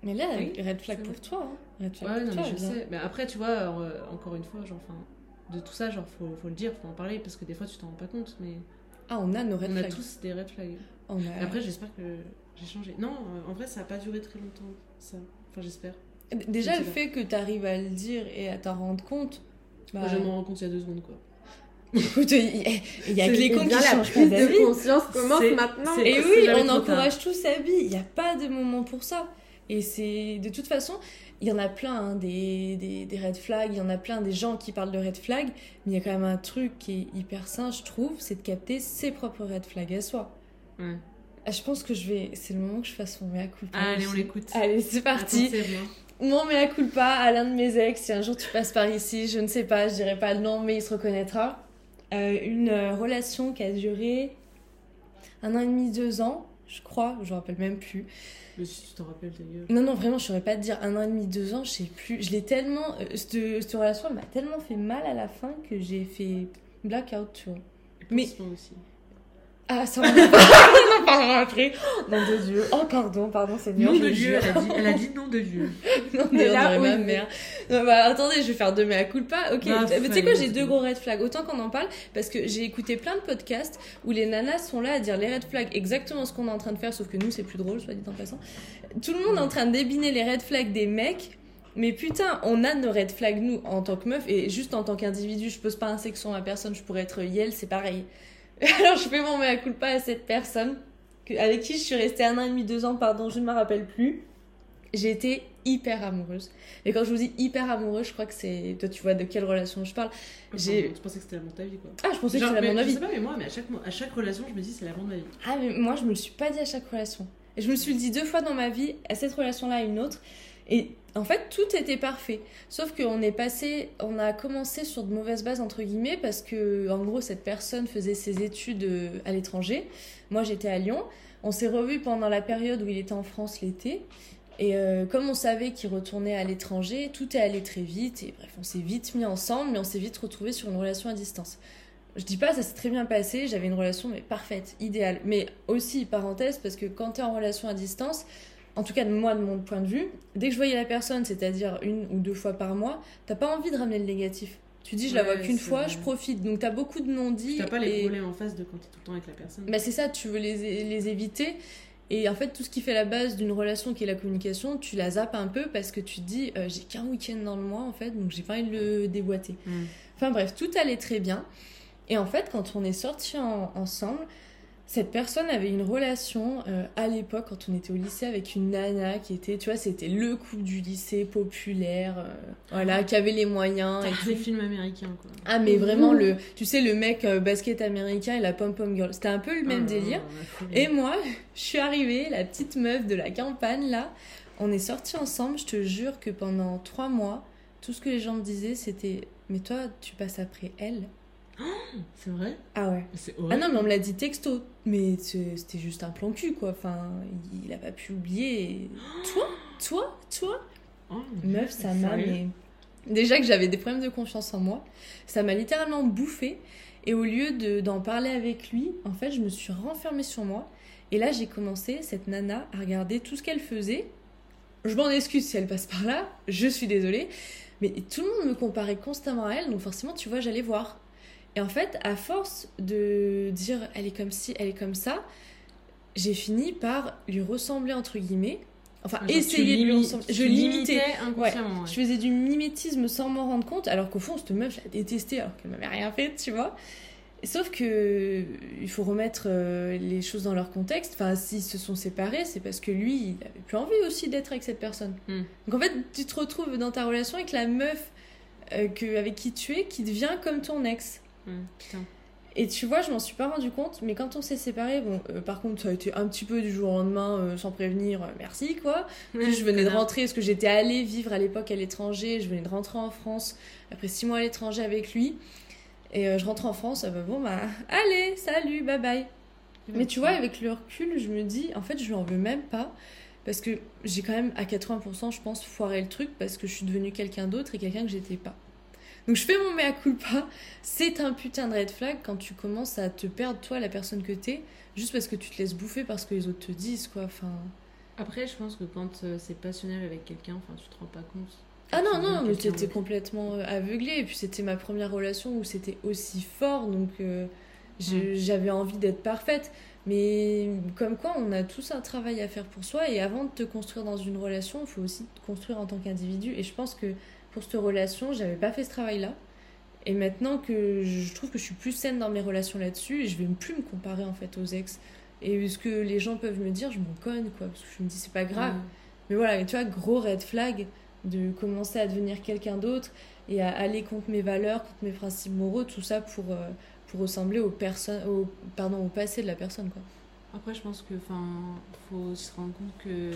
Mais là, Oui, red flag pour toi. hein. Red flag Ouais, pour non, toi, mais je sais. Mais après, tu vois, euh, encore une fois, genre, enfin, de tout ça, genre, faut, faut le dire, faut en parler, parce que des fois, tu t'en rends pas compte, mais Ah, on a nos red on a flags. tous des red flags. On a- Et après, j'espère que j'ai changé. Non, euh, en vrai, ça a pas duré très longtemps, ça. Enfin, j'espère. Déjà, Je le sais fait que tu arrives à le dire et à t'en rendre compte. Bah, Moi, je m'en rends compte il y a deux secondes, quoi. écoute, il y a, il y a que les eh cons qui la changent pas prise d'avis. de conscience commence maintenant. Et oui, on encourage tous sa vie. Il n'y a pas de moment pour ça. Et c'est de toute façon, il y en a plein hein, des, des, des red flags, il y en a plein des gens qui parlent de red flags, mais il y a quand même un truc qui est hyper sain, je trouve, c'est de capter ses propres red flags à soi. Ouais. Ah, je pense que je vais, c'est le moment que je fasse mon mea culpa. Allez, on l'écoute. Allez, c'est parti. Mon mea culpa à l'un de mes ex, si un jour tu passes par ici, je ne sais pas, je dirais pas non, mais il se reconnaîtra. Euh, une euh, relation qui a duré un an et demi, deux ans, je crois, je me rappelle même plus. Mais si tu t'en rappelles, gueule. Non, non, vraiment, je saurais pas te dire un an et demi, deux ans, je sais plus. Je l'ai tellement. euh, cette, cette relation, elle m'a tellement fait mal à la fin que j'ai fait blackout, tu vois. Mais- Pansement aussi. Ah, ça, on en parlera on après. Oh, nom de Dieu. Oh, pardon, pardon, Seigneur. Nom de Dieu, elle a dit, elle a dit nom de Dieu. Non, Mais on là, oui. mère. Non, bah, attendez, je vais faire deux mea culpa. Ok, Bah, mais tu sais quoi, j'ai deux gros red flags. Autant qu'on en parle, parce que j'ai écouté plein de podcasts où les nanas sont là à dire les red flags, exactement ce qu'on est en train de faire, sauf que nous, c'est plus drôle, soit dit en passant. Tout le monde est en train de débiner les red flags des mecs. Mais putain, on a nos red flags, nous, en tant que meuf, et juste en tant qu'individu, je pose pas un sexe sur ma personne, je pourrais être Yel, c'est pareil. Alors je fais mon mea culpa à cette personne, avec qui je suis restée un an et demi, deux ans, pardon, je ne me rappelle plus. J'ai été hyper amoureuse. Et quand je vous dis hyper amoureuse, je crois que c'est. Toi, tu vois de quelle relation je parle. J'ai- Je pensais que c'était l'amour de ta vie, quoi. Ah, je pensais Genre, que c'était mais mon Je avis. sais pas, mais moi, mais à chaque, à chaque relation, je me dis c'est l'amour de ma vie. Ah, mais moi, je me le suis pas dit à chaque relation. Et je me suis dit deux fois dans ma vie, à cette relation-là, à une autre. Et en fait, tout était parfait. Sauf qu'on est passé, on a commencé sur de mauvaises bases, entre guillemets, parce que, en gros, cette personne faisait ses études euh, à l'étranger. Moi, j'étais à Lyon. On s'est revus pendant la période où il était en France l'été. Et euh, comme on savait qu'il retournait à l'étranger, tout est allé très vite. Et bref, on s'est vite mis ensemble, mais on s'est vite retrouvés sur une relation à distance. Je dis pas, ça s'est très bien passé, j'avais une relation mais parfaite, idéale. Mais aussi, parenthèse, parce que quand t'es en relation à distance, en tout cas de moi, de mon point de vue, dès que je voyais la personne, c'est-à-dire une ou deux fois par mois, t'as pas envie de ramener le négatif. Tu dis, je la vois qu'une fois, vrai. je profite. Donc t'as beaucoup de non-dits. T'as pas les et- problèmes en face de quand t'es tout le temps avec la personne. bah c'est ça, tu veux les, les éviter. Et en fait, tout ce qui fait la base d'une relation qui est la communication, tu la zappes un peu parce que tu te dis, euh, j'ai qu'un week-end dans le mois en fait, donc j'ai pas envie de le déboîter. Enfin bref, tout allait très bien. Et en fait, quand on est sortis en- ensemble, cette personne avait une relation euh, à l'époque, quand on était au lycée, avec une nana qui était, tu vois, c'était le couple du lycée populaire, euh, voilà, qui avait les moyens et T'as tout. des films américains, quoi. Ah mais vraiment le, tu sais, le mec euh, basket américain et la pom pom girl, c'était un peu le même Ah, délire. Et moi, je suis arrivée, la petite meuf de la campagne là. On est sortis ensemble. Je te jure que pendant trois mois, tout ce que les gens me disaient, c'était Mais toi, tu passes après elle? C'est vrai? Ah ouais. Ah non, mais on me l'a dit texto. Mais c'était juste un plan cul quoi. Enfin, il a pas pu oublier. Toi? Toi? Toi? Oh, Meuf, ça m'a. mais- Déjà que j'avais des problèmes de confiance en moi, ça m'a littéralement bouffé. Et au lieu de- d'en parler avec lui, en fait, je me suis renfermée sur moi. Et là, j'ai commencé, cette nana, à regarder tout ce qu'elle faisait. Je m'en excuse si elle passe par là, je suis désolée. Mais tout le monde me comparait constamment à elle, donc forcément, tu vois, j'allais voir. Et en fait, à force de dire elle est comme ci, elle est comme ça, j'ai fini par lui ressembler, entre guillemets. Enfin, Genre, essayer de lui ressembler. Je limitais. inconsciemment. ouais. Je faisais du mimétisme sans m'en rendre compte, alors qu'au fond, cette meuf, je la détestais alors qu'elle m'avait rien fait, tu vois. Sauf que il faut remettre euh, les choses dans leur contexte. Enfin, s'ils se sont séparés, c'est parce que lui, il avait plus envie aussi d'être avec cette personne. Mm. Donc en fait, tu te retrouves dans ta relation avec la meuf euh, que, avec qui tu es, qui devient comme ton ex. Mm, putain. Et tu vois, je m'en suis pas rendu compte, mais quand on s'est séparés, bon, euh, par contre, ça a été un petit peu du jour au lendemain, euh, sans prévenir, euh, merci quoi. Puis je venais de rentrer, parce que j'étais allée vivre à l'époque à l'étranger, je venais de rentrer en France après six mois à l'étranger avec lui. Et je rentre en France, ah bah bon, bah, allez, salut, bye bye. Mais tu vois, avec le recul, je me dis, en fait, je lui en veux même pas. Parce que j'ai quand même, à 80%, je pense, foiré le truc parce que je suis devenue quelqu'un d'autre et quelqu'un que j'étais pas. Donc je fais mon mea culpa. C'est un putain de red flag quand tu commences à te perdre, toi, la personne que t'es, juste parce que tu te laisses bouffer parce que les autres te disent, quoi. Enfin. Après, je pense que quand euh, c'est passionnel avec quelqu'un, enfin, tu te rends pas compte. Ah non, non, mais t'étais complètement euh, aveuglée. Et puis c'était ma première relation où c'était aussi fort, donc euh, j'avais envie d'être parfaite. Mais comme quoi, on a tous un travail à faire pour soi. Et avant de te construire dans une relation, il faut aussi te construire en tant qu'individu. Et je pense que pour cette relation, j'avais pas fait ce travail-là. Et maintenant que je trouve que je suis plus saine dans mes relations là-dessus, et je vais plus me comparer en fait aux ex. Et ce que les gens peuvent me dire, je m'en conne, quoi. Parce que je me dis, c'est pas grave. Mais voilà, mais tu vois, gros red flag de commencer à devenir quelqu'un d'autre et à aller contre mes valeurs, contre mes principes moraux, tout ça pour, euh, pour ressembler aux personnes, au, pardon, au passé de la personne, quoi. Après, je pense que, enfin, faut se rendre compte que.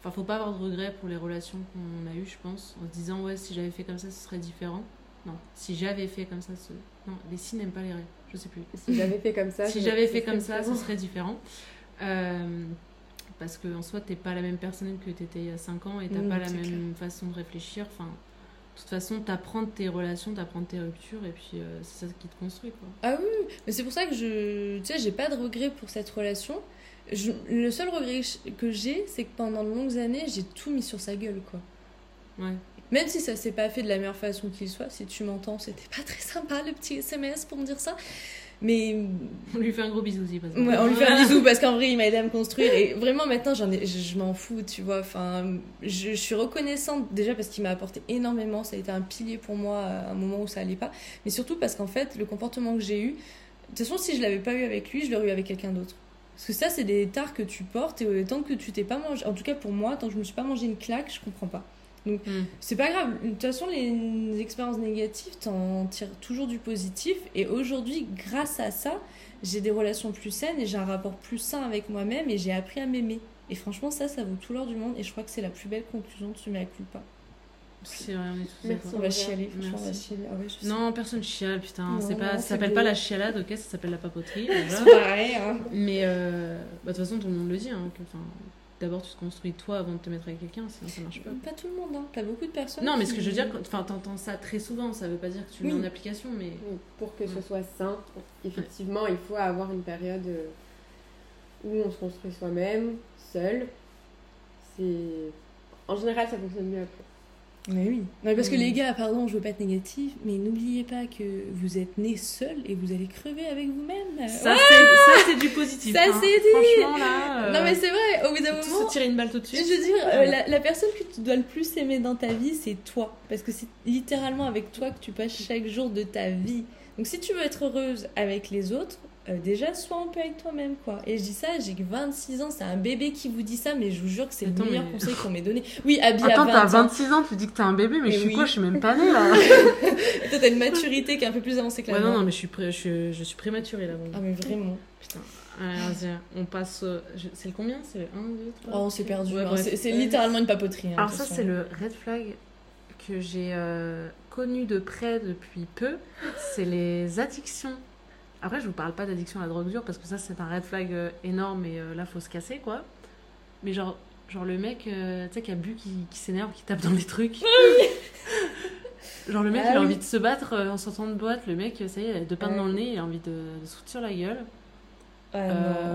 Enfin, faut pas avoir de regrets pour les relations qu'on a eues, je pense, en se disant, ouais, si j'avais fait comme ça, ce serait différent. Non, si j'avais fait comme ça, ce... non, les si n'aiment pas les rêves, je sais plus. Si j'avais fait comme ça. si j'avais fait comme ça, ce serait différent. Euh, parce que en soi, t'es pas la même personne que t'étais il y a 5 ans et t'as Mm, pas la même façon de réfléchir. Enfin, de toute façon, t'apprends tes relations, t'apprends tes ruptures et puis euh, c'est ça qui te construit, quoi. Ah oui, mais c'est pour ça que je, tu sais, j'ai pas de regret pour cette relation. Je- le seul regret que j'ai, c'est que pendant de longues années, j'ai tout mis sur sa gueule, quoi. Ouais. Même si ça s'est pas fait de la meilleure façon qu'il soit, si tu m'entends, c'était pas très sympa le petit SMS pour me dire ça. Mais On lui fait un gros bisou, si parce que- Ouais, on lui fait un bisou parce qu'en vrai, il m'a aidé à me construire. Et vraiment, maintenant, j'en ai, je, je m'en fous, tu vois. Enfin, je, je suis reconnaissante déjà parce qu'il m'a apporté énormément. Ça a été un pilier pour moi à un moment où ça allait pas. Mais surtout parce qu'en fait, le comportement que j'ai eu, de toute façon, si je l'avais pas eu avec lui, je l'aurais eu avec quelqu'un d'autre. Parce que ça, c'est des tares que tu portes et tant que tu t'es pas mangé, en tout cas pour moi, tant que je me suis pas mangé une claque, je comprends pas. Mm. C'est pas grave. De toute façon, les expériences négatives, t'en tires toujours du positif. Et aujourd'hui, grâce à ça, j'ai des relations plus saines et j'ai un rapport plus sain avec moi-même et j'ai appris à m'aimer. Et franchement, ça, ça vaut tout l'or du monde. Et je crois que c'est la plus belle conclusion de ce mea culpa. C'est vrai, on est tous Merci. d'accord. On va Merci. chialer, franchement, on va Merci. chialer. Ah ouais, je sais. Non, personne chiale, putain. Non, pas, ça s'appelle pas la chialade, ok, ça s'appelle la papoterie. C'est pareil, hein. Mais euh, bah, de toute façon, tout le monde le dit. Hein, que, D'abord, tu te construis toi avant de te mettre avec quelqu'un, sinon ça marche pas. Pas tout le monde, hein. T'as beaucoup de personnes. Non, mais ce que je veux dire, quand- enfin, t'entends ça très souvent, ça veut pas dire que tu le Oui. mets en application, mais Oui, pour que ce soit sain, effectivement, il faut avoir une période euh, où on se construit soi-même, seul. C'est... En général, ça fonctionne mieux après. Mais oui. Non, mais parce que les gars, pardon, je veux pas être négatif, mais n'oubliez pas que vous êtes nés seuls et vous allez crever avec vous-même. ça, c'est, du positif. Ça, hein. c'est dit. Franchement, là. euh, Non, mais c'est vrai, au bout d'un moment. se tirer une balle tout de Je suite. veux dire, euh, la, la personne que tu dois le plus aimer dans ta vie, c'est toi. Parce que c'est littéralement avec toi que tu passes chaque jour de ta vie. Donc si tu veux être heureuse avec les autres, euh, déjà sois en paix avec toi-même, quoi. Et je dis ça, j'ai que 26 ans, c'est un bébé qui vous dit ça, mais je vous jure que c'est le meilleur mais- conseil qu'on m'ait donné. Oui, habillé Attends, à t'as 20 ans. 26 ans, tu dis que t'es un bébé, mais, Mais je suis oui. quoi? Je suis même pas née là. Toi, t'as une maturité qui est un peu plus avancée que la ouais, non, non, mais je suis, pré- je suis, je suis prématurée là. bon. Ah, mais vraiment. Putain. Allez, vas-y, on passe. je- C'est le combien? C'est le 1, 2, 3 Oh, on s'est perdu. Ouais, hein. C'est littéralement une papoterie. hein, Alors, ça, c'est le red flag que j'ai euh, connu de près depuis peu. C'est les addictions. Après, je vous parle pas d'addiction à la drogue dure parce que ça, c'est un red flag euh, énorme et euh, là, faut se casser quoi. Mais genre, genre le mec, euh, tu sais, qui a bu, qui, qui s'énerve, qui tape dans les trucs. genre, le mec, Ah il a oui. envie de se battre en sortant de boîte. Le mec, ça y est, pannes Ouais. dans le nez, il a envie de, de se foutre sur la gueule. Ah, Euh.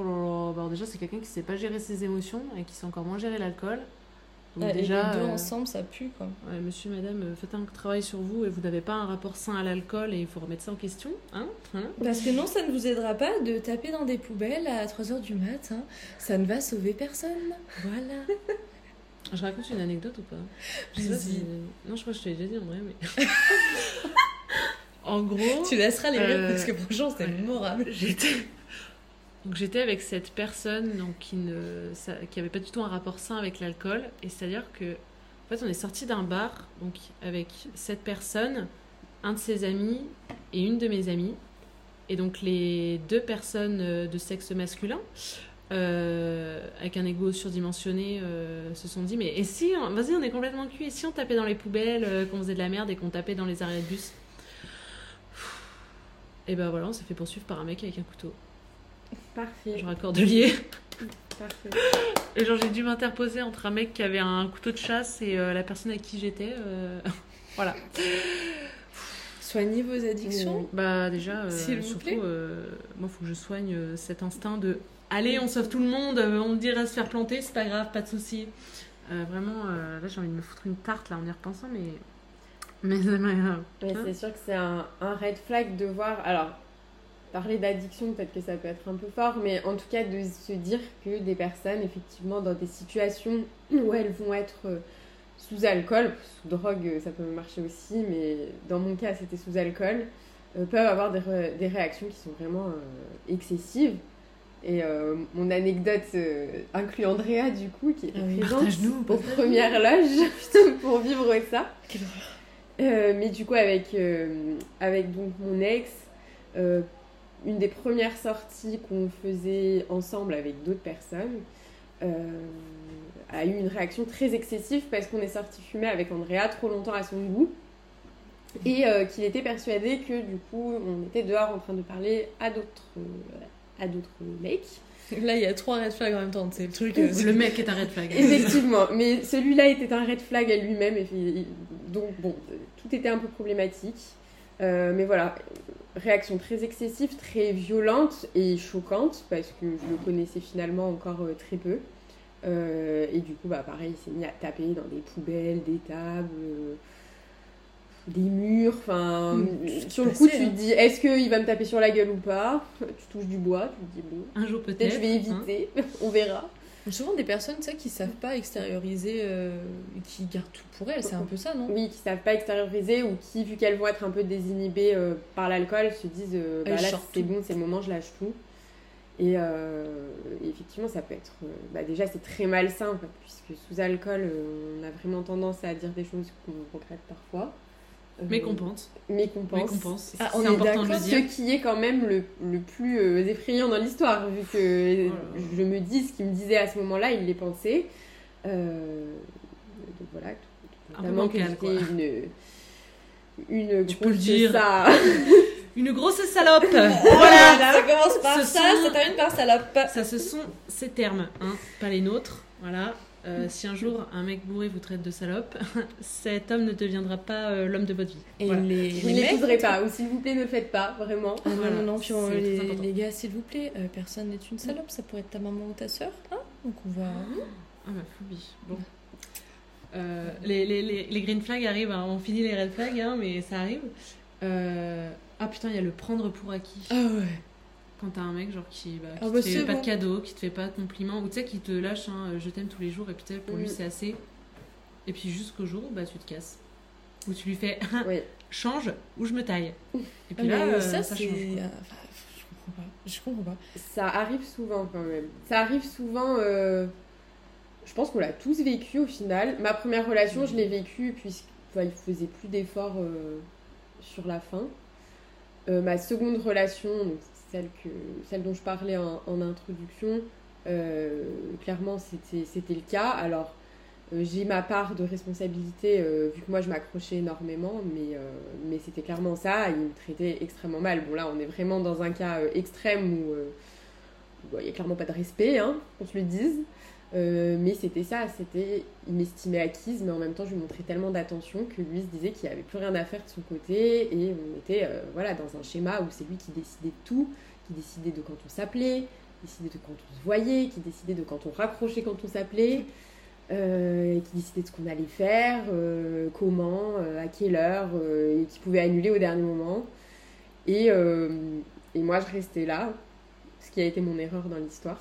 Oh là, bah déjà c'est quelqu'un qui sait pas gérer ses émotions et qui sait encore moins gérer l'alcool. Donc et déjà, les deux euh, ensemble, ça pue, quoi. ouais, monsieur, madame, euh, faites un travail sur vous et vous n'avez pas un rapport sain à l'alcool et il faut remettre ça en question. Hein Hein Parce que non, ça ne vous aidera pas de taper dans des poubelles à 3h du mat. hein. Ça ne va sauver personne. Voilà. Je raconte une anecdote ou pas? Je sais pas Vas-y. si- Non, je crois que je te l'ai déjà dit en vrai, mais. en gros. Tu laisseras les rires Euh, parce que franchement, c'était mémorable. J'étais. Donc j'étais avec cette personne donc, qui ne qui avait pas du tout un rapport sain avec l'alcool. Et c'est-à-dire que en fait on est sorti d'un bar donc avec cette personne, un de ses amis et une de mes amies. Et donc les deux personnes euh, de sexe masculin euh, avec un ego surdimensionné euh, se sont dit mais et si on- vas-y on est complètement cul et si on tapait dans les poubelles euh, qu'on faisait de la merde et qu'on tapait dans les arrêts de bus? Et ben voilà on s'est fait poursuivre par un mec avec un couteau Parfait. genre à cordelier. Parfait. Et genre j'ai dû m'interposer entre un mec qui avait un couteau de chasse et euh, la personne avec qui j'étais. euh, voilà. Soignez vos addictions. Bah déjà, euh, S'il vous surtout, plaît. euh, moi faut que je soigne cet instinct de allez on sauve tout le monde, on me dirait se faire planter, c'est pas grave, pas de souci. Vraiment, là j'ai envie de me foutre une tarte là en y repensant, mais mais c'est pas grave. Mais c'est sûr que c'est un, un red flag de voir. Alors, parler d'addiction, peut-être que ça peut être un peu fort, mais en tout cas de se dire que des personnes, effectivement, dans des situations où elles vont être euh, sous alcool, sous drogue, euh, ça peut marcher aussi, mais dans mon cas, c'était sous alcool, euh, peuvent avoir des, des réactions qui sont vraiment euh, excessives. Et euh, mon anecdote inclut Andrea, du coup, qui Ah oui, présente aux premières loges pour vivre ça. Mais du coup, avec, avec donc mon ex, une des premières sorties qu'on faisait ensemble avec d'autres personnes euh, a eu une réaction très excessive parce qu'on est sorti fumer avec Andrea trop longtemps à son goût et euh, qu'il était persuadé que du coup on était dehors en train de parler à d'autres euh, à d'autres mecs. Là, il y a trois red flags en même temps. C'est le truc. euh, Le mec est un red flag. Effectivement, mais celui-là était un red flag à lui-même, donc bon, tout était un peu problématique. Euh, mais voilà, réaction très excessive, très violente et choquante, parce que je le connaissais finalement encore euh, très peu. Euh, et du coup, bah pareil, il s'est mis à taper dans des poubelles, des tables, euh, des murs, enfin... Mm, c'est sur le coup, tu hein. te dis, est-ce qu'il va me taper sur la gueule ou pas? Tu touches du bois, tu te dis, bon, Un jour peut-être peut-être. je vais hein. éviter, on verra. Souvent des personnes sais, qui savent pas extérioriser euh, qui gardent tout pour elles, c'est un peu ça, non? Oui, qui savent pas extérioriser ou qui, vu qu'elles vont être un peu désinhibées euh, par l'alcool, se disent euh, bah là c'est bon, c'est le moment, je lâche tout. Et effectivement, ça peut être. bah, déjà, c'est très malsain quoi, puisque sous alcool, on a vraiment tendance à dire des choses qu'on regrette parfois. Euh, Mais qu'on pense. Mais qu'on Mais pense. qu'on pense. Ah, c'est on est important de le d'accord, Ce dire. qui est quand même le, le plus euh, effrayant dans l'histoire, vu que je me dis ce qu'il me disait à ce moment-là, il les pensait. Euh, donc voilà, Un peu notamment que bancal, j'étais une, une Tu peux le grosse dire. ça. Une grosse salope Voilà, ça commence par Ce ça, sont- ça termine par salope. Ça, ce sont ces termes, hein, pas les nôtres. Voilà. Euh, si un jour un mec bourré vous traite de salope, cet homme ne deviendra pas euh, l'homme de votre vie. Et Voilà. les, les ne pas, ou s'il vous plaît, ne le faites pas, vraiment. Ah non, Voilà, non, non, puis on- c'est très les, les gars, s'il vous plaît, euh, personne n'est une salope, ça pourrait être ta maman ou ta soeur, hein Donc on va. Ah bah phobie. Bon. Euh, les, les, les, green flags arrivent, hein. on finit les red flags, hein, mais ça arrive. Euh, Ah putain, il y a le prendre pour acquis. Ah ouais. Quand t'as un mec genre qui, bah, qui Ah te bah, fait c'est pas bon. de cadeaux, qui te fait pas de compliments, ou tu sais, qui te lâche hein, je t'aime tous les jours, et puis tu sais, pour lui Mm. c'est assez. Et puis jusqu'au jour où bah, tu te casses. Ou tu lui fais Oui. change ou je me taille. Et Ah, puis là, mais euh, ça, ça, change. ah, enfin, je comprends pas. Je comprends pas. Ça arrive souvent quand même. Ça arrive souvent. euh, Je pense qu'on l'a tous vécu au final. Ma première relation, je l'ai vécue puisqu'il faisait plus d'efforts euh, sur la fin. Euh, ma seconde relation, donc celle, que, celle dont je parlais en, introduction, euh, clairement c'était le cas. Alors euh, j'ai ma part de responsabilité euh, vu que moi je m'accrochais énormément, mais, c'était clairement ça. Il me traitait extrêmement mal. Bon là on est vraiment dans un cas extrême où où, bah, il n'y a clairement pas de respect, hein, qu'on se le dise. Euh, mais c'était ça, c'était, il m'estimait acquise, mais en même temps je lui montrais tellement d'attention que lui se disait qu'il n'y avait plus rien à faire de son côté et on était euh, voilà, dans un schéma où c'est lui qui décidait de tout, qui décidait de quand on s'appelait, qui décidait de quand on se voyait, qui décidait de quand on raccrochait quand on s'appelait, euh, qui décidait de ce qu'on allait faire, euh, comment, à quelle heure, et qui pouvait annuler au dernier moment. Et moi je restais là, ce qui a été mon erreur dans l'histoire.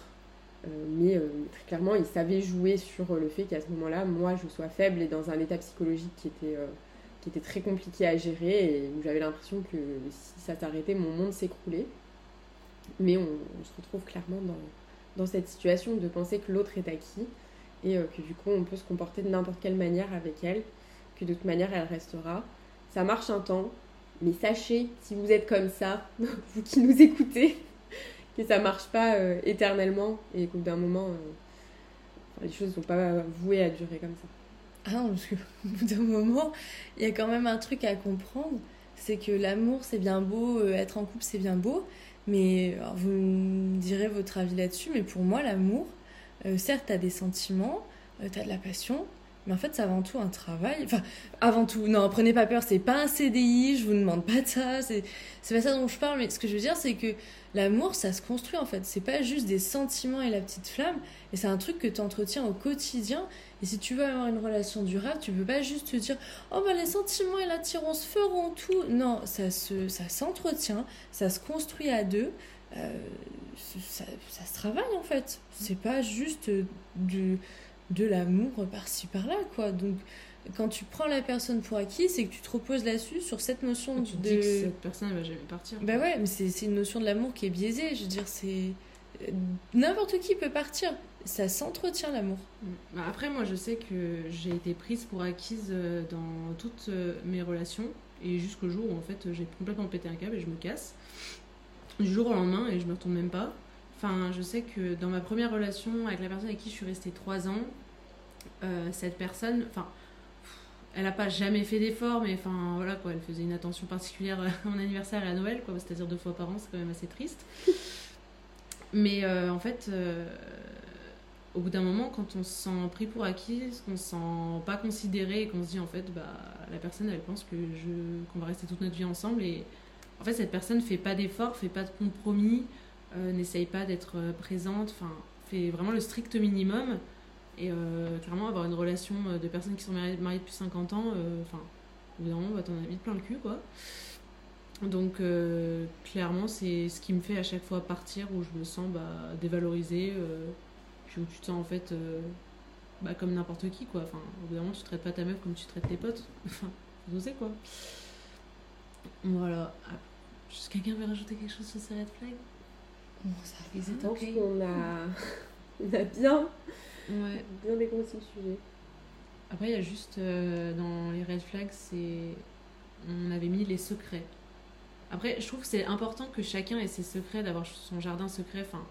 Euh, mais euh, très clairement, il savait jouer sur euh, le fait qu'à ce moment-là, moi, je sois faible et dans un état psychologique qui était, qui était très compliqué à gérer et où j'avais l'impression que si ça s'arrêtait, mon monde s'écroulait. Mais on, se retrouve clairement dans, dans cette situation de penser que l'autre est acquis et que du coup on peut se comporter de n'importe quelle manière avec elle, que de toute manière elle restera. Ça marche un temps, mais sachez, si vous êtes comme ça, vous qui nous écoutez, que ça marche pas euh, éternellement et qu'au bout d'un moment, euh, les choses ne sont pas vouées à durer comme ça. Ah non, parce qu'au bout d'un moment, il y a quand même un truc à comprendre c'est que l'amour, c'est bien beau, euh, être en couple, c'est bien beau, mais vous me direz votre avis là-dessus, mais pour moi, l'amour, certes, tu as des sentiments, tu as de la passion, mais en fait, c'est avant tout un travail. Enfin, avant tout, non, prenez pas peur, c'est pas un CDI, je vous demande pas de ça, c'est pas ça dont je parle, mais ce que je veux dire, c'est que l'amour, ça se construit en fait. C'est pas juste des sentiments et la petite flamme, et c'est un truc que tu entretiens au quotidien. Et si tu veux avoir une relation durable, tu peux pas juste te dire Oh, bah les sentiments et l'attirance feront tout. Non, ça se, ça s'entretient, ça se construit à deux. Euh, ça, ça, se travaille en fait. C'est pas juste du de l'amour par-ci par-là, quoi. Donc, quand tu prends la personne pour acquis, c'est que tu te reposes là-dessus, sur cette notion de. Dis que cette personne va jamais partir. Bah ouais, mais c'est une notion de l'amour qui est biaisée. Je veux dire, c'est. N'importe qui peut partir. Ça s'entretient l'amour. Mm. Bah après, moi, je sais que j'ai été prise pour acquise euh, dans toutes euh, mes relations. Et jusqu'au jour où, en fait, j'ai complètement pété un câble et je me casse. Du jour au lendemain, et je me retourne même pas. Enfin, je sais que dans ma première relation avec la personne avec qui je suis restée trois ans, euh, cette personne, enfin, elle n'a pas jamais fait d'efforts, mais enfin, voilà quoi, elle faisait une attention particulière à mon anniversaire et à Noël, quoi, c'est-à-dire deux fois par an, c'est quand même assez triste. Mais euh, en fait, euh, au bout d'un moment, quand on se sent pris pour acquis, qu'on se sent pas considéré et qu'on se dit en fait, bah, la personne, elle pense que je, qu'on va rester toute notre vie ensemble et en fait, cette personne fait pas d'efforts, fait pas de compromis. Euh, n'essaye pas d'être euh, présente, enfin, fait vraiment le strict minimum. Et euh, clairement, avoir une relation de personnes qui sont mariées, depuis 50 ans, enfin, évidemment, bah, t'en as vite plein le cul, quoi. Donc, clairement, c'est ce qui me fait à chaque fois partir où je me sens bah, dévalorisée, puis où tu te sens en fait bah, comme n'importe qui, quoi. Enfin, évidemment, tu traites pas ta meuf comme tu traites tes potes. Enfin, osez, quoi. Voilà. Ah, quelqu'un veut rajouter quelque chose sur ces red flags ça Je pense qu'on a, on a bien, ouais. bien dégrossi le sujet. Après, il y a juste euh, dans les red flags, c'est on avait mis les secrets. Après, je trouve que c'est important que chacun ait ses secrets, d'avoir son jardin secret. Enfin,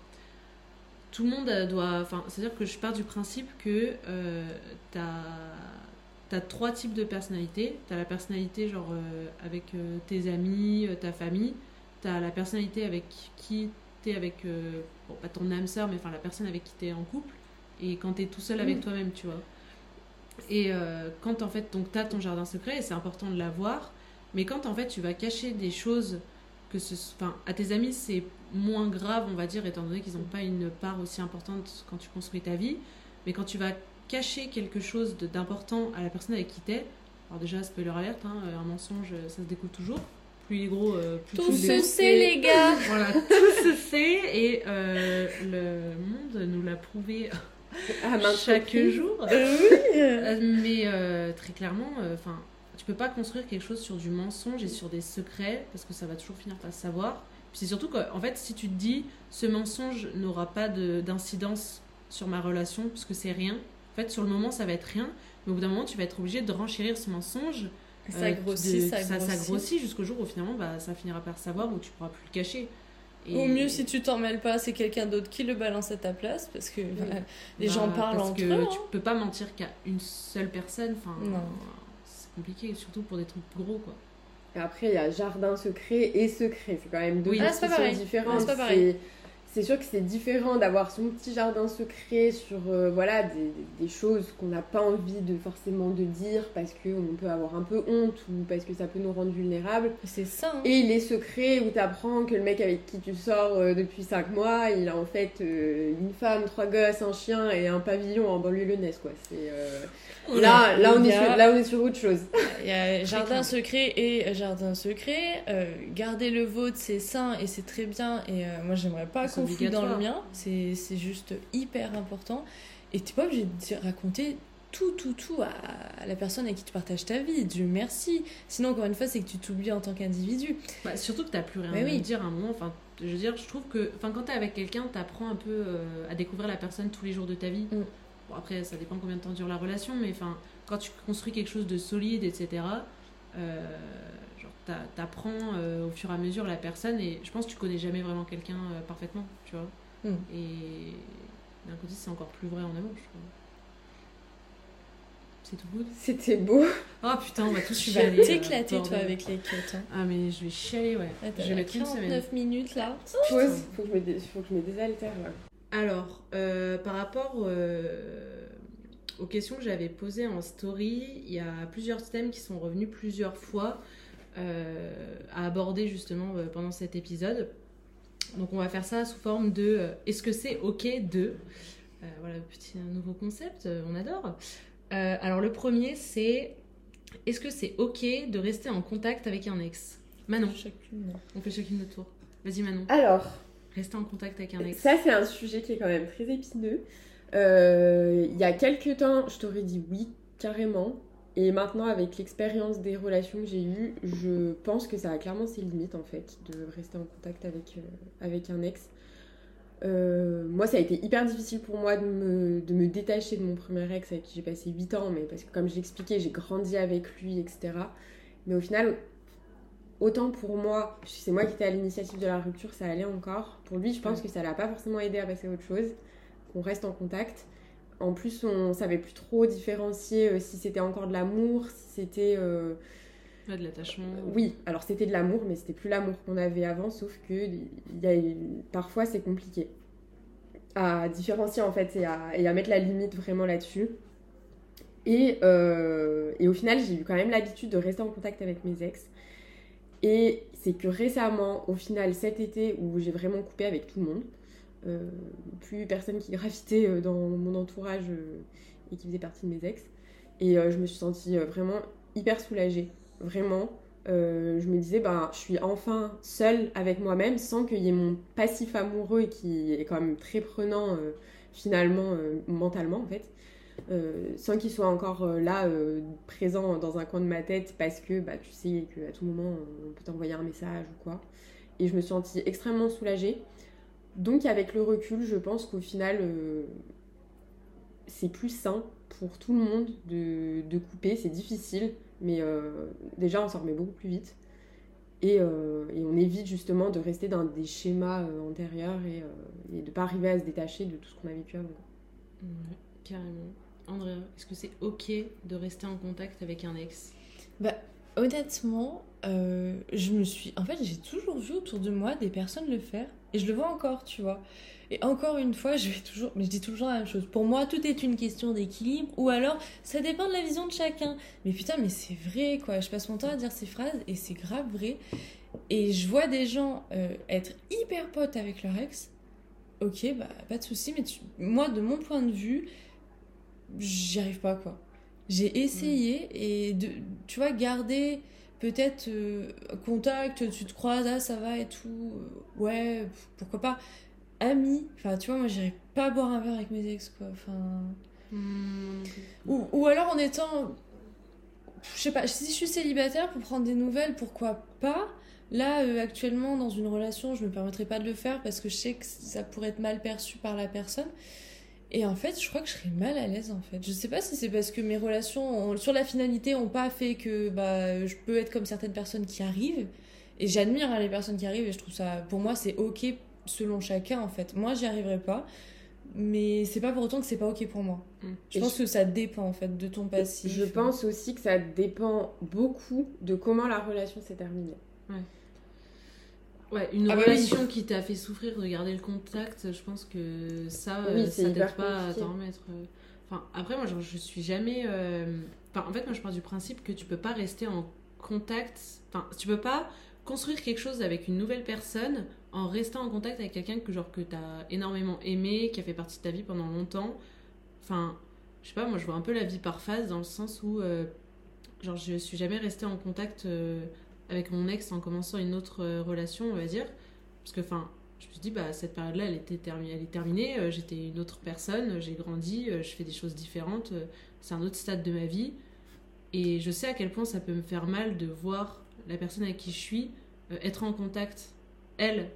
tout le monde doit. Enfin, c'est-à-dire que je pars du principe que euh, t'as as trois types de personnalités. T'as la personnalité genre euh, avec euh, tes amis, ta famille. T'as la personnalité avec qui avec, euh, bon, pas ton âme sœur, mais enfin la personne avec qui tu es en couple, et quand tu es tout seul avec mm. toi-même, tu vois. Et euh, quand en fait, donc tu as ton jardin secret, et c'est important de l'avoir, mais quand en fait tu vas cacher des choses que ce, enfin, à tes amis, c'est moins grave, on va dire, étant donné qu'ils n'ont pas une part aussi importante quand tu construis ta vie, mais quand tu vas cacher quelque chose d'important à la personne avec qui t'es, alors déjà, spoiler alerte, hein, un mensonge, ça se découle toujours, plus il est gros, euh, plus tout se sait, les gars. Voilà, tout se sait et euh, le monde nous l'a prouvé à chaque jour. Euh, oui. Mais très clairement, enfin, tu peux pas construire quelque chose sur du mensonge et sur des secrets parce que ça va toujours finir par se savoir. Puis c'est surtout qu'en fait, si tu te dis ce mensonge n'aura pas d'incidence sur ma relation puisque c'est rien. En fait, sur le moment, ça va être rien, mais au bout d'un moment, tu vas être obligé de renchérir ce mensonge ça grossit, ça, grossit. jusqu'au jour où finalement bah, ça finira par savoir où tu pourras plus le cacher. Et... Au mieux, si tu t'en mêles pas, c'est quelqu'un d'autre qui le balance à ta place parce que bah, les gens bah, parlent entre que eux. Tu hein. peux pas mentir qu'à une seule personne. Enfin, c'est compliqué, surtout pour des trucs gros quoi. après, il y a jardin secret et secret. C'est quand même deux oui. ah, différentes. c'est pas pareil c'est sûr que c'est différent d'avoir son petit jardin secret sur euh, voilà des, des, choses qu'on n'a pas envie de forcément de dire parce qu'on peut avoir un peu honte ou parce que ça peut nous rendre vulnérables. C'est ça. Hein. Et les secrets où tu apprends que le mec avec qui tu sors euh, depuis 5 mois, il a en fait euh, une femme, trois gosses, un chien et un pavillon en banlieue lyonnaise quoi. C'est Là, là, on est sur, là, on est sur autre chose. Il y a jardin secret et jardin secret. Garder le vôtre, c'est sain et c'est très bien. Et moi, j'aimerais pas qu'on foute dans le mien. C'est juste hyper important. Et tu pas obligé de raconter tout, tout, tout à la personne avec qui tu partages ta vie. Dieu merci. Sinon, encore une fois, c'est que tu t'oublies en tant qu'individu. Bah, surtout que t'as plus rien Mais à oui. dire à un moment. Enfin, je veux dire, je trouve que enfin, quand t'es avec quelqu'un, t'apprends un peu euh, à découvrir la personne tous les jours de ta vie. Mm. Bon, après, ça dépend combien de temps dure la relation, mais enfin, quand tu construis quelque chose de solide, etc., euh, t'apprends euh, au fur et à mesure la personne et je pense que tu connais jamais vraiment quelqu'un euh, parfaitement, tu vois. Mm. Et d'un côté, c'est encore plus vrai en amour, je trouve. C'est tout good. C'était beau. Oh putain, on va tous Tu vas euh, t'éclater, toi, avec les quêtes. Hein. Ah, mais je vais chialer, ouais. Ah, t'as je vais mettre une semaine. 49 minutes là. Pause. Faut que je me, dé- faut que je me désaltère là. Alors, euh, par rapport euh, aux questions que j'avais posées en story, il y a plusieurs thèmes qui sont revenus plusieurs fois euh, à aborder justement euh, pendant cet épisode. Donc on va faire ça sous forme de euh, est-ce que c'est ok de Euh, Voilà, petit un nouveau concept, euh, on adore. Euh, alors le premier c'est est-ce que c'est ok de rester en contact avec un ex? Manon, Chacune. on fait chacune notre tour. Vas-y Manon, Alors, rester en contact avec un ex. ça c'est un sujet qui est quand même très épineux. Euh, Il y a quelques temps, je t'aurais dit oui, carrément. Et maintenant, avec l'expérience des relations que j'ai eues, je pense que ça a clairement ses limites en fait, de rester en contact avec, euh, avec un ex. Euh, moi, ça a été hyper difficile pour moi de me, de me détacher de mon premier ex avec qui j'ai passé 8 ans, mais parce que comme je l'expliquais, j'ai grandi avec lui, etc. Mais au final, autant pour moi, c'est moi qui étais à l'initiative de la rupture, ça allait encore. Pour lui, je pense Ouais. que ça l'a pas forcément aidé à passer à autre chose, qu'on reste en contact. En plus, on savait plus trop différencier euh, si c'était encore de l'amour, si c'était... euh, Ouais, de l'attachement. oui, alors c'était de l'amour, mais c'était plus l'amour qu'on avait avant, sauf que y a, parfois c'est compliqué à différencier en fait et à, et à mettre la limite vraiment là-dessus. Et, euh, et au final, j'ai eu quand même l'habitude de rester en contact avec mes ex. Et c'est que récemment, au final, cet été, où j'ai vraiment coupé avec tout le monde, euh, plus personne qui gravitait euh, dans mon entourage euh, et qui faisait partie de mes ex. Et euh, je me suis sentie euh, vraiment hyper soulagée. Vraiment. Euh, je me disais, ben, je suis enfin seule avec moi-même sans qu'il y ait mon passif amoureux qui est quand même très prenant euh, finalement, euh, mentalement en fait. Euh, sans qu'il soit encore euh, là, euh, présent dans un coin de ma tête parce que bah, tu sais qu'à tout moment on peut t'envoyer un message ou quoi. Et je me suis sentie extrêmement soulagée. Donc avec le recul, je pense qu'au final, euh, c'est plus sain pour tout le monde de, de couper. C'est difficile, mais euh, déjà on s'en remet beaucoup plus vite. Et, euh, et on évite justement de rester dans des schémas euh, antérieurs et, euh, et de pas arriver à se détacher de tout ce qu'on a vécu avant. Ouais, carrément. Andrea, est-ce que c'est ok de rester en contact avec un ex? Honnêtement, euh, je me suis. En fait, j'ai toujours vu autour de moi des personnes le faire. Et je le vois encore, tu vois. Et encore une fois, je vais toujours. Mais je dis toujours la même chose. Pour moi, tout est une question d'équilibre. Ou alors, ça dépend de la vision de chacun. Mais putain, mais c'est vrai, quoi. Je passe mon temps à dire ces phrases et c'est grave vrai. Et je vois des gens euh, être hyper potes avec leur ex. Ok, bah, pas de souci. Mais tu- moi, de mon point de vue, j'y arrive pas, quoi. J'ai essayé et de, tu vois, garder peut-être euh, contact, tu te croises, ah ça va et tout, euh, ouais, pourquoi pas. Amis, enfin tu vois, moi j'irais pas boire un verre avec mes ex quoi, enfin. Hmm, Ou, ou alors en étant. Je sais pas, si je suis célibataire pour prendre des nouvelles, pourquoi pas Là, euh, actuellement, dans une relation, je me permettrais pas de le faire parce que je sais que ça pourrait être mal perçu par la personne. Et en fait, je crois que je serais mal à l'aise en fait. Je sais pas si c'est parce que mes relations ont- sur la finalité ont pas fait que bah, je peux être comme certaines personnes qui arrivent. Et j'admire hein, les personnes qui arrivent et je trouve ça, pour moi, c'est ok selon chacun en fait. Moi, j'y arriverai pas. Mais c'est pas pour autant que c'est pas ok pour moi. Mm. Je Et pense que ça dépend en fait de ton passif. Je pense aussi que ça dépend beaucoup de comment la relation s'est terminée. Ouais, une Ah bah relation qui t'a fait souffrir de garder le contact, je pense que ça, Oui, euh, ça t'aide pas à t'en remettre. euh. Enfin, après, moi, genre, je suis jamais. euh, Enfin, en fait, moi, je pars du principe que tu peux pas rester en contact. Enfin, tu peux pas construire quelque chose avec une nouvelle personne en restant en contact avec quelqu'un que genre que t'as énormément aimé, qui a fait partie de ta vie pendant longtemps. Enfin, je sais pas, moi, je vois un peu la vie par phase dans le sens où, euh, genre, je suis jamais restée en contact euh, avec mon ex en commençant une autre euh, relation, on va dire. Parce que, enfin, je me suis dit, bah, cette période-là, elle, était terminée, elle est terminée. euh, J'étais une autre personne, j'ai grandi, euh, je fais des choses différentes. euh, C'est un autre stade de ma vie. Et je sais à quel point ça peut me faire mal de voir la personne avec qui je suis euh, être en contact, elle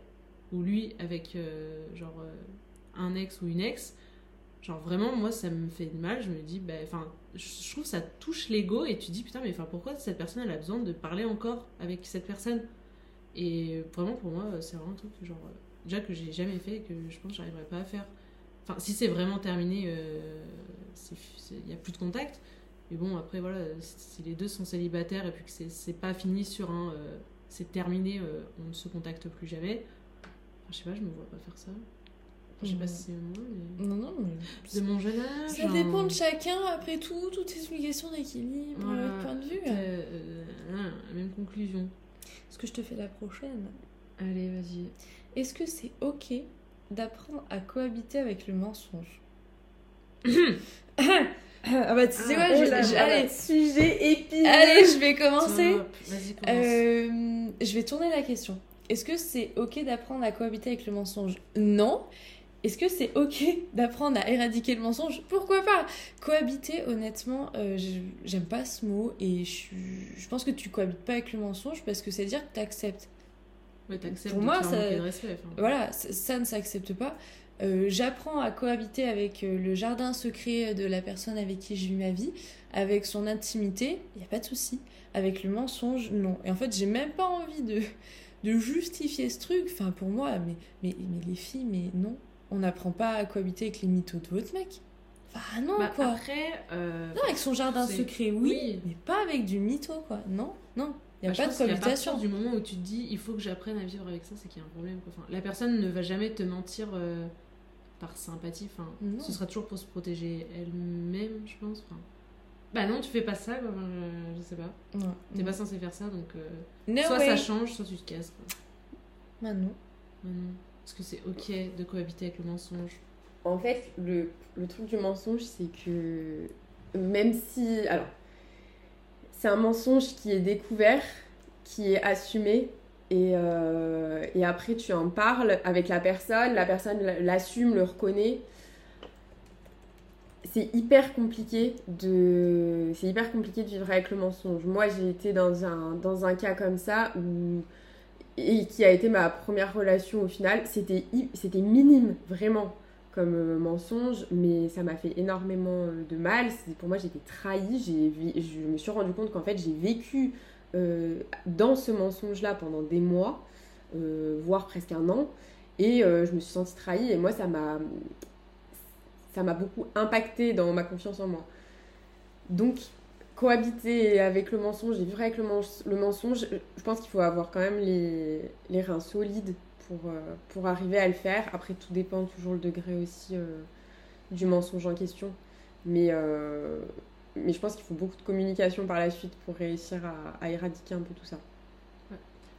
ou lui, avec euh, genre euh, un ex ou une ex. Genre vraiment, moi, ça me fait mal. Je me dis, bah, enfin, je trouve ça touche l'ego et tu dis, putain, mais enfin, pourquoi cette personne, elle a besoin de parler encore avec cette personne? Et vraiment, pour moi, c'est vraiment un truc que, genre, euh, déjà que j'ai jamais fait et que je pense que j'arriverai pas à faire. Enfin, si c'est vraiment terminé, euh, il n'y a plus de contact. Mais bon, après, voilà, si les deux sont célibataires et puis que c'est pas fini sur un. euh, c'est terminé, euh, on ne se contacte plus jamais. Enfin, je sais pas, je me vois pas faire ça. Je sais pas Mhm. si c'est moi, mais. Non, non, mais. De mon jeune âge. Ça dépend de chacun, après tout, tout est une question d'équilibre, Voilà. de point de vue. Euh, euh, même conclusion. Ce que je te fais la prochaine? Allez, vas-y. Est-ce que c'est ok d'apprendre à cohabiter avec le mensonge? Ah bah tu sais quoi, Ah, oh je- là. allez, Sujet épineux. allez, je vais commencer. Top. Vas-y, commence. Euh, je vais tourner la question. Est-ce que c'est ok d'apprendre à cohabiter avec le mensonge? Non. Est-ce que c'est ok d'apprendre à éradiquer le mensonge? Pourquoi pas? Cohabiter, honnêtement, euh, j'aime pas ce mot et je, je pense que tu cohabites pas avec le mensonge parce que c'est dire que t'acceptes pour moi, ça- respect. enfin. Voilà, ça, ça ne s'accepte pas. Euh, J'apprends à cohabiter avec euh, le jardin secret de la personne avec qui je vis ma vie, avec son intimité, il n'y a pas de souci. Avec le mensonge, non. Et en fait, j'ai même pas envie de, de justifier ce truc. Enfin, pour moi, mais, mais, mais les filles, mais non. On n'apprend pas à cohabiter avec les mythos de votre mec. Enfin, non, Bah, quoi. après. euh, Non, avec son jardin secret, oui, oui. mais pas avec du mytho, quoi. Non, non. Il n'y a bah, je pas de cohabitation. partir du moment où tu te dis il faut que j'apprenne à vivre avec ça, c'est qu'il y a un problème. quoi. Enfin, la personne ne va jamais te mentir euh, par sympathie. Enfin, Non. ce sera toujours pour se protéger elle-même, je pense. Enfin, bah non, tu fais pas ça, quoi. Je, je sais pas. T'es pas censé faire ça, donc euh, No soit way. ça change, soit tu te casses. Quoi. Bah non. Bah non. Parce que c'est ok de cohabiter avec le mensonge. En fait, le, le truc du mensonge, c'est que même si. Alors, c'est un mensonge qui est découvert, qui est assumé, et, euh, et après tu en parles avec la personne, la personne l'assume, le reconnaît. C'est hyper compliqué de c'est hyper compliqué de vivre avec le mensonge. Moi, j'ai été dans un dans un cas comme ça où et qui a été ma première relation au final, c'était minime vraiment comme euh, mensonge, mais ça m'a fait énormément euh, de mal. Pour moi, j'étais trahie. Je me suis rendu compte qu'en fait, j'ai vécu euh, dans ce mensonge-là pendant des mois, voire presque un an, et je me suis sentie trahie. Et moi, ça m'a ça m'a beaucoup impacté dans ma confiance en moi. Donc, cohabiter avec le mensonge et vivre avec le, le mensonge, je pense qu'il faut avoir quand même les, reins solides pour, euh, pour arriver à le faire. Après, tout dépend toujours le degré aussi euh, du mensonge en question. Mais, euh, mais je pense qu'il faut beaucoup de communication par la suite pour réussir à, à éradiquer un peu tout ça.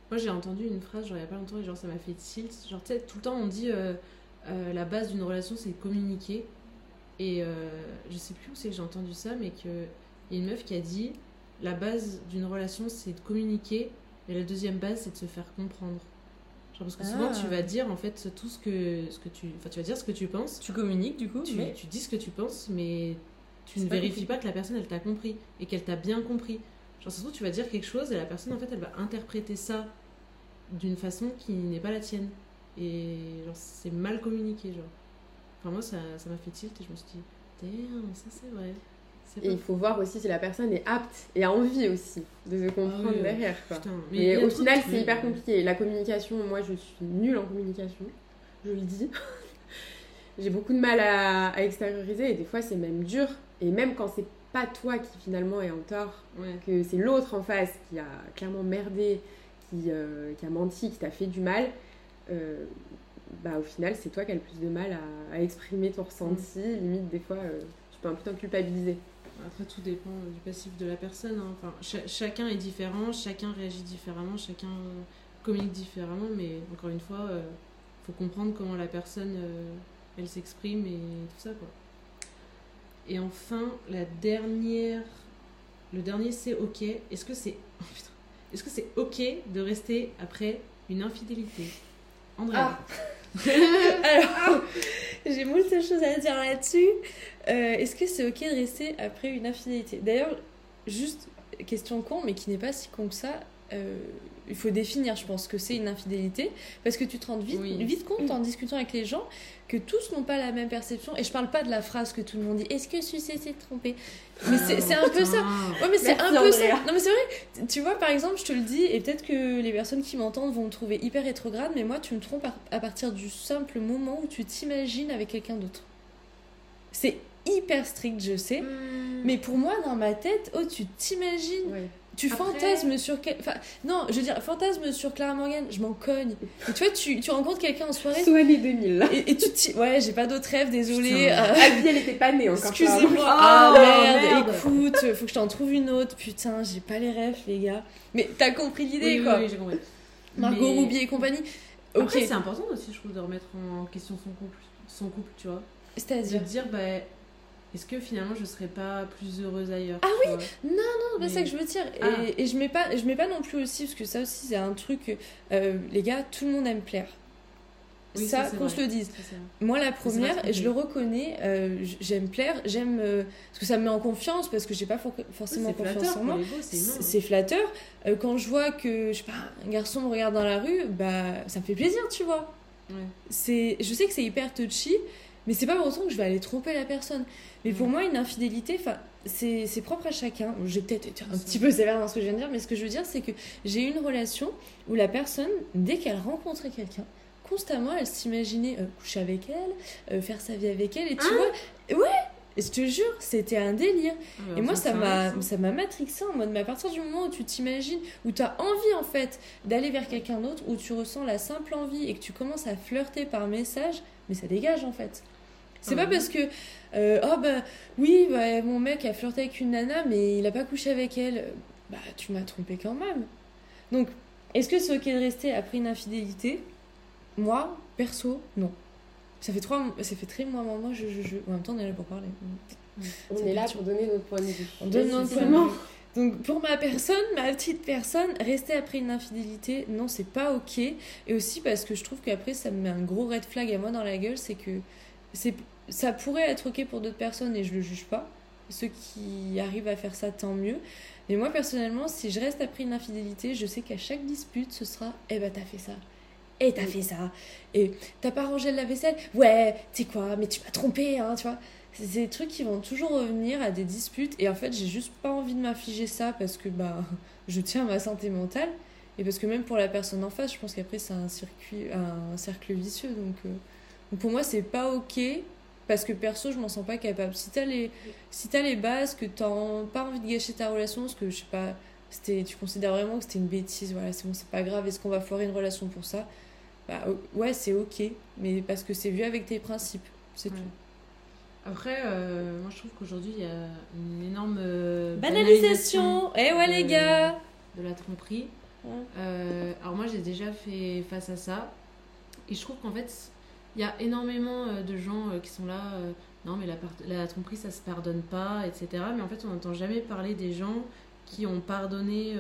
Moi, j'ai entendu une phrase, genre, il y a pas longtemps, et genre, ça m'a fait tilt. Genre, tout le temps, on dit la base d'une relation, c'est communiquer. Et je sais plus où c'est que j'ai entendu ça, mais qu'il y a une meuf qui a dit la base d'une relation, c'est de communiquer, mais la deuxième base, c'est de se faire comprendre. Genre, parce que souvent, Ah. tu vas dire, en fait, tout ce que, ce que tu. Enfin, tu vas dire ce que tu penses, Tu communiques du coup, tu, mais tu dis ce que tu penses, mais tu ne pas vérifies pas que la personne elle t'a compris et qu'elle t'a bien compris. Genre, trouve, tu vas dire quelque chose et la personne en fait elle va interpréter ça d'une façon qui n'est pas la tienne. Et genre, c'est mal communiqué, genre. Enfin, moi ça ça m'a fait tilt et je me suis dit, damn, ça c'est vrai. Et il faut voir aussi si la personne est apte et a envie aussi de se comprendre Ah oui, derrière. Quoi. Putain, Mais, a au final, c'est hyper compliqué. La communication, moi, je suis nulle en communication. Je le dis. J'ai beaucoup de mal à, à extérioriser et des fois, c'est même dur. Et même quand c'est pas toi qui finalement est en tort, Ouais. que c'est l'autre en face qui a clairement merdé, qui, euh, qui a menti, qui t'a fait du mal, euh, bah au final, c'est toi qui as le plus de mal à, à exprimer ton ressenti. Limite, des fois, euh, tu peux un peu t'en culpabiliser. Après, tout dépend euh, du passif de la personne. hein. Enfin, cha- chacun est différent, chacun réagit différemment, chacun euh, communique différemment, mais encore une fois, il faut comprendre comment la personne euh, elle s'exprime et tout ça quoi. Et enfin, la dernière, le dernier c'est ok. Est-ce que c'est oh, est-ce que c'est ok de rester après une infidélité? André. Ah. Alors, j'ai moult choses à dire là-dessus. Euh, Est-ce que c'est ok de rester après une infidélité? D'ailleurs, juste question con, mais qui n'est pas si con que ça. euh, il faut définir, je pense, que c'est une infidélité, parce que tu te rends vite, Oui. vite compte en discutant avec les gens que tous n'ont pas la même perception. Et je parle pas de la phrase que tout le monde dit. Est-ce que Sucé s'est trompé Mais c'est c'est un peu ça. Ouais, mais c'est un peu ça. Non, mais c'est vrai. Tu vois, par exemple, je te le dis, et peut-être que les personnes qui m'entendent vont me trouver hyper rétrograde, mais moi, tu me trompes à, partir du simple moment où tu t'imagines avec quelqu'un d'autre. C'est hyper strict, je sais. Hmm. Mais pour moi, dans ma tête, oh, tu t'imagines. Tu Après- fantasmes sur quel... Enfin, non, je veux dire, fantasme sur Clara Morgan, je m'en cogne. Et tu vois, tu, tu rencontres quelqu'un en soirée, Soit les 2000. là. et, et tu t'y- Ouais, j'ai pas d'autres rêves, désolée. Euh, Ah, vie, elle était pas née encore. Excusez-moi. Oh, Ah merde, merde. écoute, faut que je t'en trouve une autre. Putain, j'ai pas les rêves, les gars. Mais t'as compris l'idée, Oui, oui, quoi. oui, j'ai compris. Margot Mais- Roubier et compagnie. Ok, Après, c'est important aussi, je trouve, de remettre en question son couple, son couple tu vois. De c'est-à-dire. dire, bah, est-ce que finalement je serais pas plus heureuse ailleurs Ah oui Non, c'est pas ça Mais- que je veux dire. Et, Ah. et je mets pas, je mets pas non plus aussi, parce que ça aussi, c'est un truc. euh, les gars, tout le monde aime plaire. Oui, ça, ça, c'est qu'on se le dise. Ça, c'est. Moi, la c'est première, je le reconnais, euh, j'aime plaire, j'aime. euh, parce que ça me met en confiance, parce que j'ai pas for- forcément c'est confiance flatteur en moi. c'est. C'est flatteur. Euh, quand je vois que, je sais pas, un garçon me regarde dans la rue, bah, ça me fait plaisir, tu vois. Ouais. C'est, je sais que c'est hyper touchy, mais c'est pas pour autant que je vais aller tromper la personne. Mais pour Mm. moi, une infidélité, c'est, propre à chacun. J'ai peut-être été un petit peu sévère dans ce que je viens de dire, mais ce que je veux dire, c'est que j'ai eu une relation où la personne, dès qu'elle rencontrait quelqu'un, constamment, elle s'imaginait euh, coucher avec elle, euh, faire sa vie avec elle, et tu vois, ouais, et je te jure, c'était un délire. Ah, Et moi, ça m'a, ça. ça m'a matrixé en mode, mais à partir du moment où tu t'imagines, où tu as envie en fait d'aller vers quelqu'un d'autre, où tu ressens la simple envie et que tu commences à flirter par message, mais ça dégage en fait. C'est Ah pas parce que, euh, oh bah oui, bah, mon mec a flirté avec une nana, mais il a pas couché avec elle. Bah, tu m'as trompé quand même. Donc, est-ce que c'est ok de rester après une infidélité? Moi, perso, non. Ça fait, trois, ça fait très moi, moi, moi, je, je, je. En même temps, on est là pour parler. On C'est est là pour donner notre point de vue. On donne notre point de vue. Donc pour ma personne, ma petite personne, rester après une infidélité, non, c'est pas ok. Et aussi parce que je trouve qu'après, ça me met un gros red flag à moi dans la gueule, c'est que c'est, ça pourrait être ok pour d'autres personnes et je le juge pas. Ceux qui arrivent à faire ça, tant mieux. Mais moi, personnellement, si je reste après une infidélité, je sais qu'à chaque dispute, ce sera Eh ben, t'as fait ça. Et t'as fait ça. Et t'as pas rangé la vaisselle Ouais, tu sais quoi, mais tu m'as trompé, hein, tu vois. C'est des trucs qui vont toujours revenir à des disputes. Et en fait, j'ai juste pas envie de m'infliger ça parce que bah, je tiens à ma santé mentale. Et parce que même pour la personne en face, je pense qu'après, c'est un, circuit, un cercle vicieux. Donc, euh, donc pour moi, c'est pas ok. Parce que perso, je m'en sens pas capable. Si t'as les, si les bases, que t'as pas envie de gâcher ta relation, parce que je sais pas, c'était, tu considères vraiment que c'était une bêtise, voilà, c'est bon, c'est pas grave, est-ce qu'on va foirer une relation pour ça? Bah ouais, c'est ok. Mais parce que c'est vu avec tes principes, c'est Ouais. tout. Après, euh, moi je trouve qu'aujourd'hui il y a une énorme euh, Banalisation Eh ouais, de- les gars de la tromperie. Ouais. Euh, alors moi j'ai déjà fait face à ça et je trouve qu'en fait il y a énormément euh, de gens euh, qui sont là euh, non mais la, tromperie ça se pardonne pas etc mais en fait on n'entend jamais parler des gens qui ont pardonné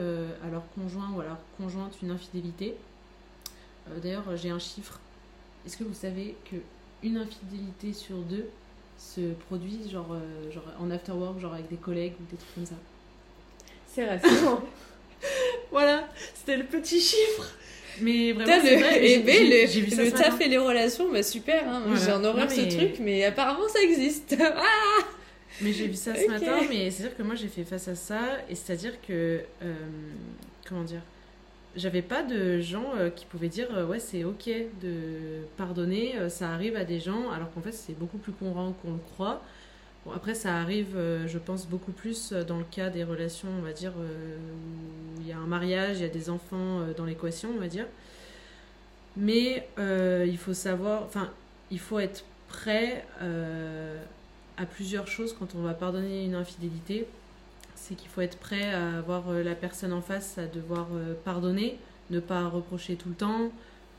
à leur conjoint ou à leur conjointe une infidélité. D'ailleurs j'ai un chiffre. Est-ce que vous savez que une infidélité sur deux se produit genre, genre en after work genre avec des collègues ou des trucs comme ça? C'est rassurant. voilà c'était le petit chiffre mais vraiment le, vrai, eh j'ai- ben, le, le taf et les relations, bah super, hein. Voilà. j'ai en horreur ce truc, mais apparemment ça existe. Ah Mais j'ai vu ça ce matin, mais c'est-à-dire que moi j'ai fait face à ça, et c'est-à-dire que. euh, comment dire J'avais pas de gens euh, qui pouvaient dire euh, ouais, c'est ok de pardonner, ça arrive à des gens, alors qu'en fait c'est beaucoup plus courant qu'on le croit. Après, ça arrive, euh, je pense, beaucoup plus euh, dans le cas des relations, on va dire, euh, où il y a un mariage, il y a des enfants dans l'équation, on va dire. Mais il faut savoir, enfin, il faut être prêt à plusieurs choses quand on va pardonner une infidélité. C'est qu'il faut être prêt à avoir la personne en face à devoir pardonner, ne pas reprocher tout le temps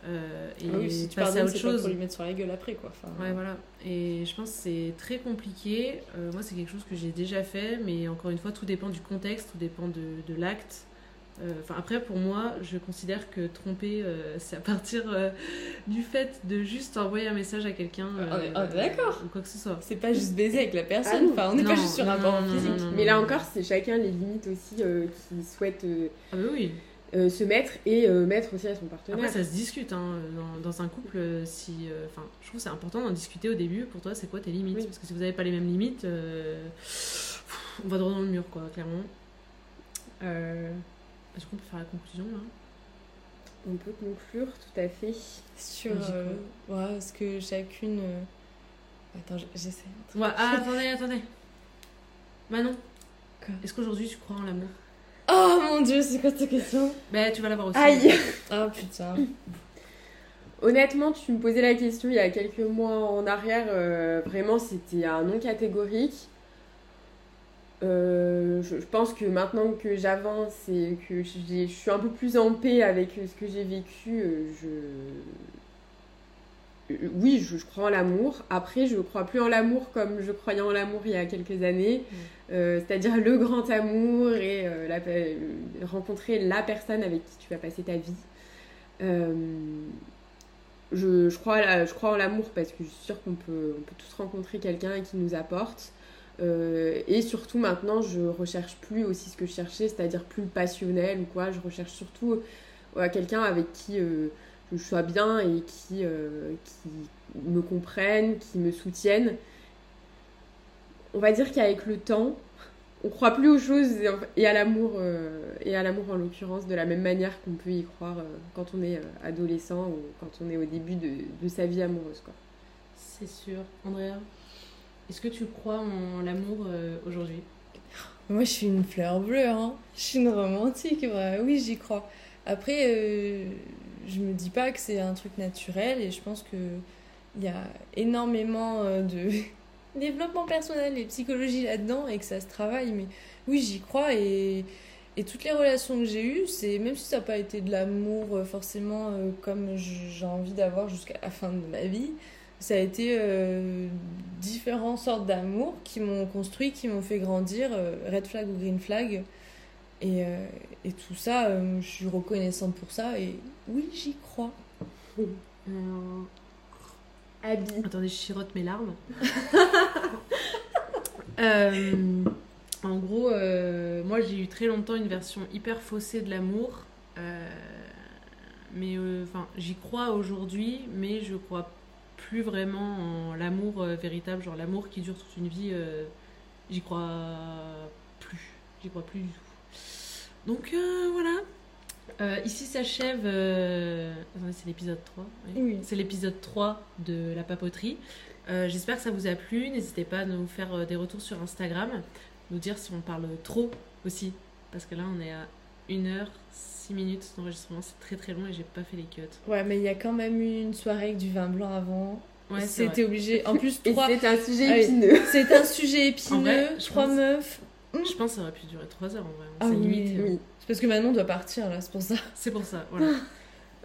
euh, et Ah oui, si tu passer à autre pas chose. pour lui mettre sur la gueule après, quoi. Enfin, Ouais, voilà. Et je pense que c'est très compliqué. Euh, moi, c'est quelque chose que j'ai déjà fait, mais encore une fois, tout dépend du contexte, tout dépend de, de l'acte. Euh, Enfin, après, pour moi, je considère que tromper, euh, c'est à partir euh, du fait de juste envoyer un message à quelqu'un. On est d'accord. Ou quoi que ce soit. C'est pas juste baiser avec la Ah personne, non. enfin on n'est pas juste sur un non, physique. non, non, Mais là encore, c'est chacun les limites aussi euh, qui souhaite euh, Ah, bah oui. Euh, se mettre et euh, mettre aussi à son partenaire. Après, ça se discute hein, dans, dans un couple. euh, Si, euh, enfin, je trouve que c'est important d'en discuter au début. Pour toi, c'est quoi tes limites? Oui. Parce que si vous n'avez pas les mêmes limites, euh, on va droit dans le mur, quoi, clairement. Euh, Est-ce qu'on peut faire la conclusion là? On peut conclure, tout à fait. Sur. Euh, ouais, est-ce que chacune. Attends, j'essaie. Ouais, ah, attendez, attendez. Manon, est-ce qu'aujourd'hui tu crois en l'amour? Oh mon dieu, c'est quoi cette question? Ben, tu vas l'avoir aussi. Aïe Ah putain. Honnêtement, tu me posais la question il y a quelques mois en arrière, euh, vraiment c'était un non catégorique. Euh, je, je pense que maintenant que j'avance et que j'ai- je suis un peu plus en paix avec euh, ce que j'ai vécu, euh, je... euh, Oui, je, je crois en l'amour. Après, je crois plus en l'amour comme je croyais en l'amour il y a quelques années. Euh, C'est-à-dire le grand amour et euh, la euh, rencontrer la personne avec qui tu vas passer ta vie. Je, je crois, à la- je crois en l'amour parce que je suis sûre qu'on peut, on peut tous rencontrer quelqu'un qui nous apporte. Et surtout maintenant, je recherche plus aussi ce que je cherchais, c'est-à-dire plus passionnel ou quoi. Je recherche surtout quelqu'un avec qui euh, je sois bien et qui, euh, qui me comprenne, qui me soutienne. On va dire qu'avec le temps, on croit plus aux choses et à l'amour euh, et à l'amour en l'occurrence de la même manière qu'on peut y croire euh, quand on est euh, adolescent ou quand on est au début de, de sa vie amoureuse quoi. C'est sûr. Andrea, est-ce que tu crois en l'amour euh, aujourd'hui? Moi, je suis une fleur bleue, hein. Je suis une romantique, ouais. oui, j'y crois. Après, euh, je me dis pas que c'est un truc naturel et je pense que il y a énormément euh, de développement personnel et psychologie là-dedans et que ça se travaille. Mais oui, j'y crois et, toutes les relations que j'ai eues, c'est même si ça n'a pas été de l'amour euh, forcément euh, comme j'ai envie d'avoir jusqu'à la fin de ma vie, ça a été euh, différentes sortes d'amour qui m'ont construit, qui m'ont fait grandir, red flag ou green flag. Et, euh, et tout ça, euh, je suis reconnaissante pour ça et oui, j'y crois. Euh, Abby. Attendez, je chirote mes larmes. Euh, en gros, euh, moi j'ai eu très longtemps une version hyper faussée de l'amour. Euh, mais euh, enfin, j'y crois aujourd'hui, mais je crois plus vraiment en l'amour euh, véritable, genre l'amour qui dure toute une vie. euh, j'y crois plus. J'y crois plus du tout. Donc euh, voilà. Euh, ici s'achève. euh, Attendez, c'est l'épisode 3. oui. Oui. C'est l'épisode 3 de la papoterie. Euh, J'espère que ça vous a plu. N'hésitez pas à nous faire des retours sur Instagram, nous dire si on parle trop aussi. Parce que là, on est à 1 heure 6 minutes d'enregistrement. C'est très très long et j'ai pas fait les cuts. Ouais, mais il y a quand même eu une soirée avec du vin blanc avant. Ouais, C'était obligé. En plus, trois. c'est un sujet Ah épineux. C'est un sujet épineux. vrai, trois pense- meufs. Je pense que ça aurait pu durer 3 heures en vrai. Ah c'est oui, limite. Oui. C'est parce que Manon doit partir là, c'est pour ça. C'est pour ça, voilà.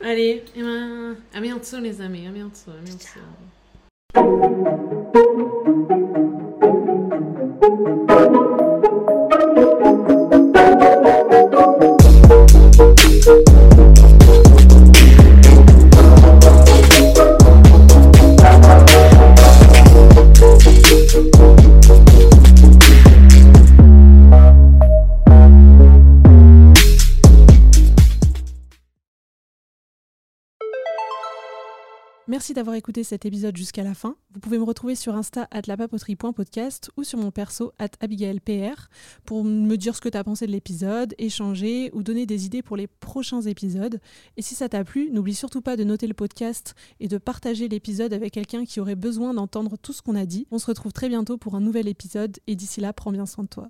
Allez, et ben, à bientôt les amis, à bientôt, à bientôt. D'avoir écouté cet épisode jusqu'à la fin. Vous pouvez me retrouver sur Insta at lapapoterie.podcast ou sur mon perso at abigailpr pour me dire ce que tu as pensé de l'épisode, échanger ou donner des idées pour les prochains épisodes. Et si ça t'a plu, n'oublie surtout pas de noter le podcast et de partager l'épisode avec quelqu'un qui aurait besoin d'entendre tout ce qu'on a dit. On se retrouve très bientôt pour un nouvel épisode et d'ici là, prends bien soin de toi.